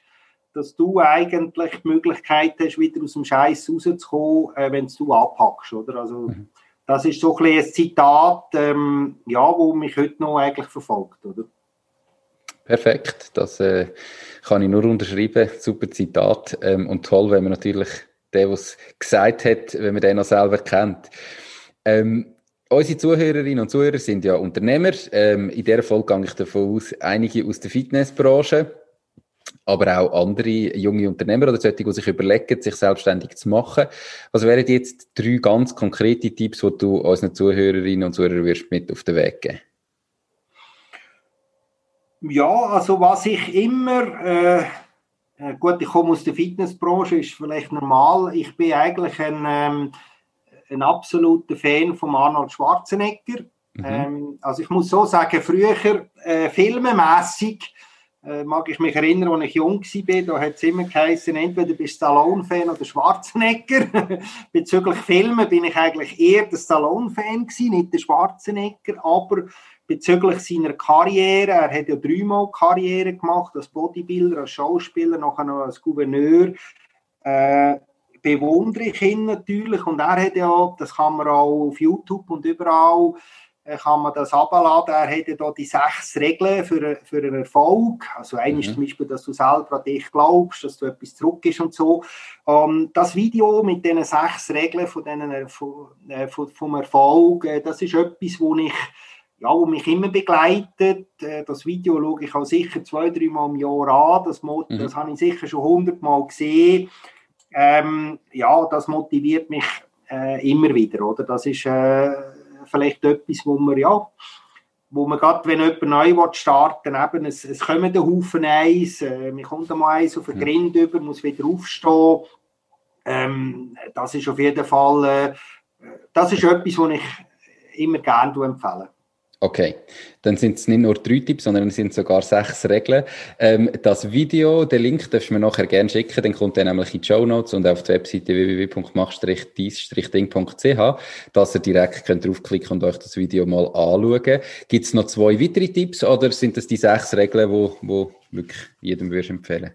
dass du eigentlich die Möglichkeit hast, wieder aus dem Scheiß rauszukommen, äh, wenn du abhackst, oder? Also, mhm. Das ist so ein, ein Zitat, ähm, ja, wo mich heute noch eigentlich verfolgt, oder? Perfekt, das äh, kann ich nur unterschreiben. Super Zitat ähm, und toll, wenn man natürlich der es gesagt hat, wenn man den noch selber kennt. Ähm, unsere Zuhörerinnen und Zuhörer sind ja Unternehmer. Ähm, in dieser Folge gehe ich davon aus, einige aus der Fitnessbranche, aber auch andere junge Unternehmer oder solche, die sich überlegen, sich selbstständig zu machen. Was wären jetzt drei ganz konkrete Tipps, die du unseren Zuhörerinnen und Zuhörern wirst mit auf den Weg geben? Ja, also was ich immer, äh, äh, gut, ich komme aus der Fitnessbranche, ist vielleicht normal. Ich bin eigentlich ein, ähm, ein absoluter Fan von Arnold Schwarzenegger. Mhm. Ähm, also ich muss so sagen, früher äh, filmemässig mag ich mich erinnern, als ich jung war, da hat es immer geheißen, entweder bist du Stallone-Fan oder Schwarzenegger. Bezüglich Filmen bin ich eigentlich eher der Stallone-Fan nicht der Schwarzenegger, aber bezüglich seiner Karriere, er hat ja dreimal Karriere gemacht, als Bodybuilder, als Schauspieler, nachher noch als Gouverneur, äh, bewundere ich ihn natürlich. Und er hat ja, das kann man auch auf YouTube und überall äh, kann man das abladen. Er hat ja da die sechs Regeln für, für einen Erfolg. Also eine ist mhm. zum Beispiel, dass du selber an dich glaubst, dass du etwas zurück ist und so. Ähm, das Video mit diesen sechs Regeln von denen, von, äh, vom Erfolg, äh, das ist etwas, wo ich ja, wo mich immer begleitet. Äh, das Video schaue ich auch sicher zwei, drei Mal im Jahr an. Das, mhm. das habe ich sicher schon hundertmal gesehen. Ähm, ja, das motiviert mich äh, immer wieder, oder? Das ist äh, vielleicht etwas, wo man, ja, wo man gerade, wenn jemand neu starten will, eben, es, es kommen ein Haufen Eis, äh, man kommt einmal Eis auf den. Grind über, muss wieder aufstehen. Ähm, das ist auf jeden Fall, äh, das ist etwas, was ich immer gerne empfehle. Okay, dann sind es nicht nur drei Tipps, sondern es sind sogar sechs Regeln. Ähm, das Video, den Link darfst du mir nachher gerne schicken, dann kommt er nämlich in die Show Notes und auf die Webseite www.mach-dies-ding.ch, dass ihr direkt könnt draufklicken und euch das Video mal anschauen. Gibt es noch zwei weitere Tipps oder sind das die sechs Regeln, die wo wirklich jedem würdest empfehlen?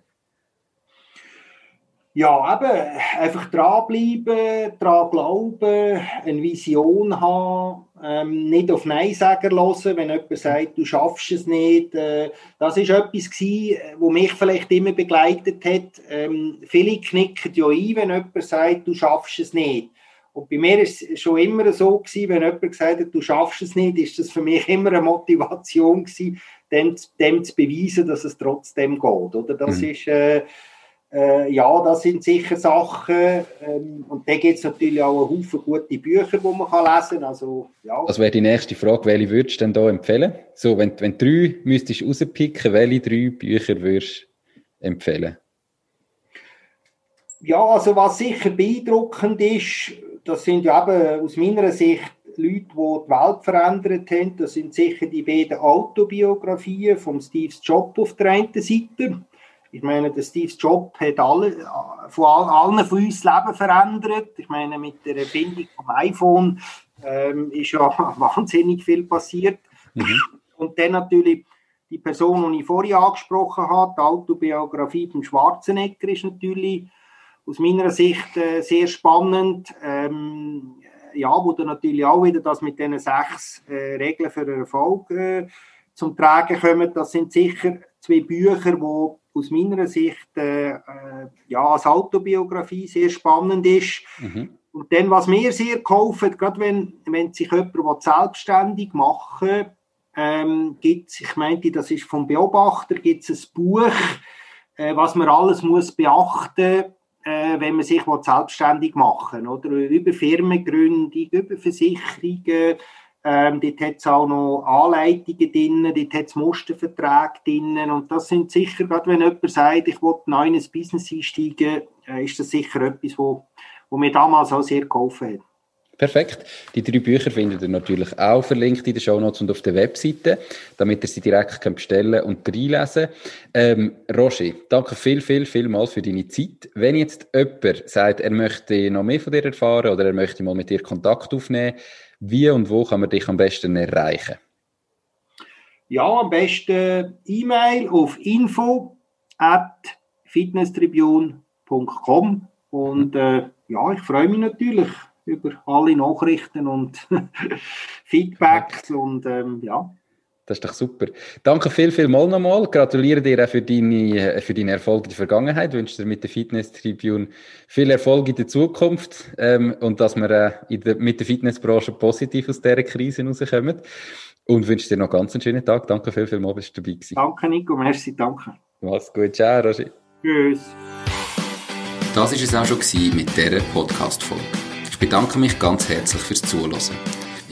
Ja, eben, einfach dranbleiben, dran glauben, eine Vision haben, ähm, nicht auf Neinsager hören, wenn jemand sagt, du schaffst es nicht. Äh, das ist etwas gewesen, was mich vielleicht immer begleitet hat. Ähm, viele knicken ja ein, wenn jemand sagt, du schaffst es nicht. Und bei mir ist es schon immer so gewesen, wenn jemand gesagt hat, du schaffst es nicht, ist das für mich immer eine Motivation gewesen, dem, dem zu beweisen, dass es trotzdem geht. Oder das mhm. ist, äh, äh, ja, das sind sicher Sachen. Ähm, und da gibt es natürlich auch einen Haufen gute Bücher, die man kann lesen kann. Also, ja. Das wäre die nächste Frage. Welche würdest du denn da empfehlen? So, wenn, wenn du drei müsstest rauspicken, welche drei Bücher würdest du empfehlen? Ja, also was sicher beeindruckend ist, das sind ja eben aus meiner Sicht Leute, die die Welt verändert haben. Das sind sicher die beiden Autobiografien von Steve Jobs auf der einen Seite ich meine, der Steve Jobs hat alle, von allen von uns das Leben verändert. Ich meine, mit der Erfindung vom iPhone ähm, ist ja wahnsinnig viel passiert. Mhm. Und dann natürlich die Person, die ich vorhin angesprochen habe, die Autobiografie von Schwarzenegger ist natürlich aus meiner Sicht äh, sehr spannend. Ähm, ja, wo dann natürlich auch wieder das mit diesen sechs äh, Regeln für Erfolg äh, zum Tragen kommen. Das sind sicher zwei Bücher, die aus meiner Sicht äh, äh, ja, als Autobiografie sehr spannend ist. Mhm. Und dann, was mir sehr geholfen gerade wenn, wenn sich jemand selbstständig machen ähm, gibt es, ich meinte, das ist vom Beobachter, gibt es ein Buch, äh, was man alles muss beachten äh, wenn man sich selbstständig machen oder über Firmengründung, über Versicherungen, ähm, dort hat es auch noch Anleitungen drin, dort hat es Musterverträge drin. Und das sind sicher, gerade wenn jemand sagt, ich will neu in ein Business einsteigen, äh, ist das sicher etwas, wo, wo mir damals auch sehr geholfen hat. Perfekt. Die drei Bücher findet ihr natürlich auch verlinkt in den Shownotes und auf der Webseite, damit ihr sie direkt könnt bestellen und reinlesen ähm, Roger, danke viel, viel, viel mal für deine Zeit. Wenn jetzt jemand sagt, er möchte noch mehr von dir erfahren oder er möchte mal mit dir Kontakt aufnehmen, wie und wo kann man dich am besten erreichen? Ja, am besten E-Mail auf info at fitnesstribune.com und äh, ja, ich freue mich natürlich über alle Nachrichten und Feedbacks und ähm, ja. Das ist doch super. Danke viel, viel mal nochmal. Gratuliere dir auch für deine, für deine Erfolge in der Vergangenheit. Ich wünsche dir mit der Fitness Tribune viel Erfolg in der Zukunft ähm, und dass wir äh, in der, mit der Fitnessbranche positiv aus dieser Krise rauskommen. Und wünsche dir noch ganz einen schönen Tag. Danke viel, viel mal, bist du dabei gewesen. Danke, Nico. Merci, danke. Mach's gut. Ciao, Roger. Tschüss. Das war es auch schon mit dieser Podcast-Folge. Ich bedanke mich ganz herzlich fürs Zuhören.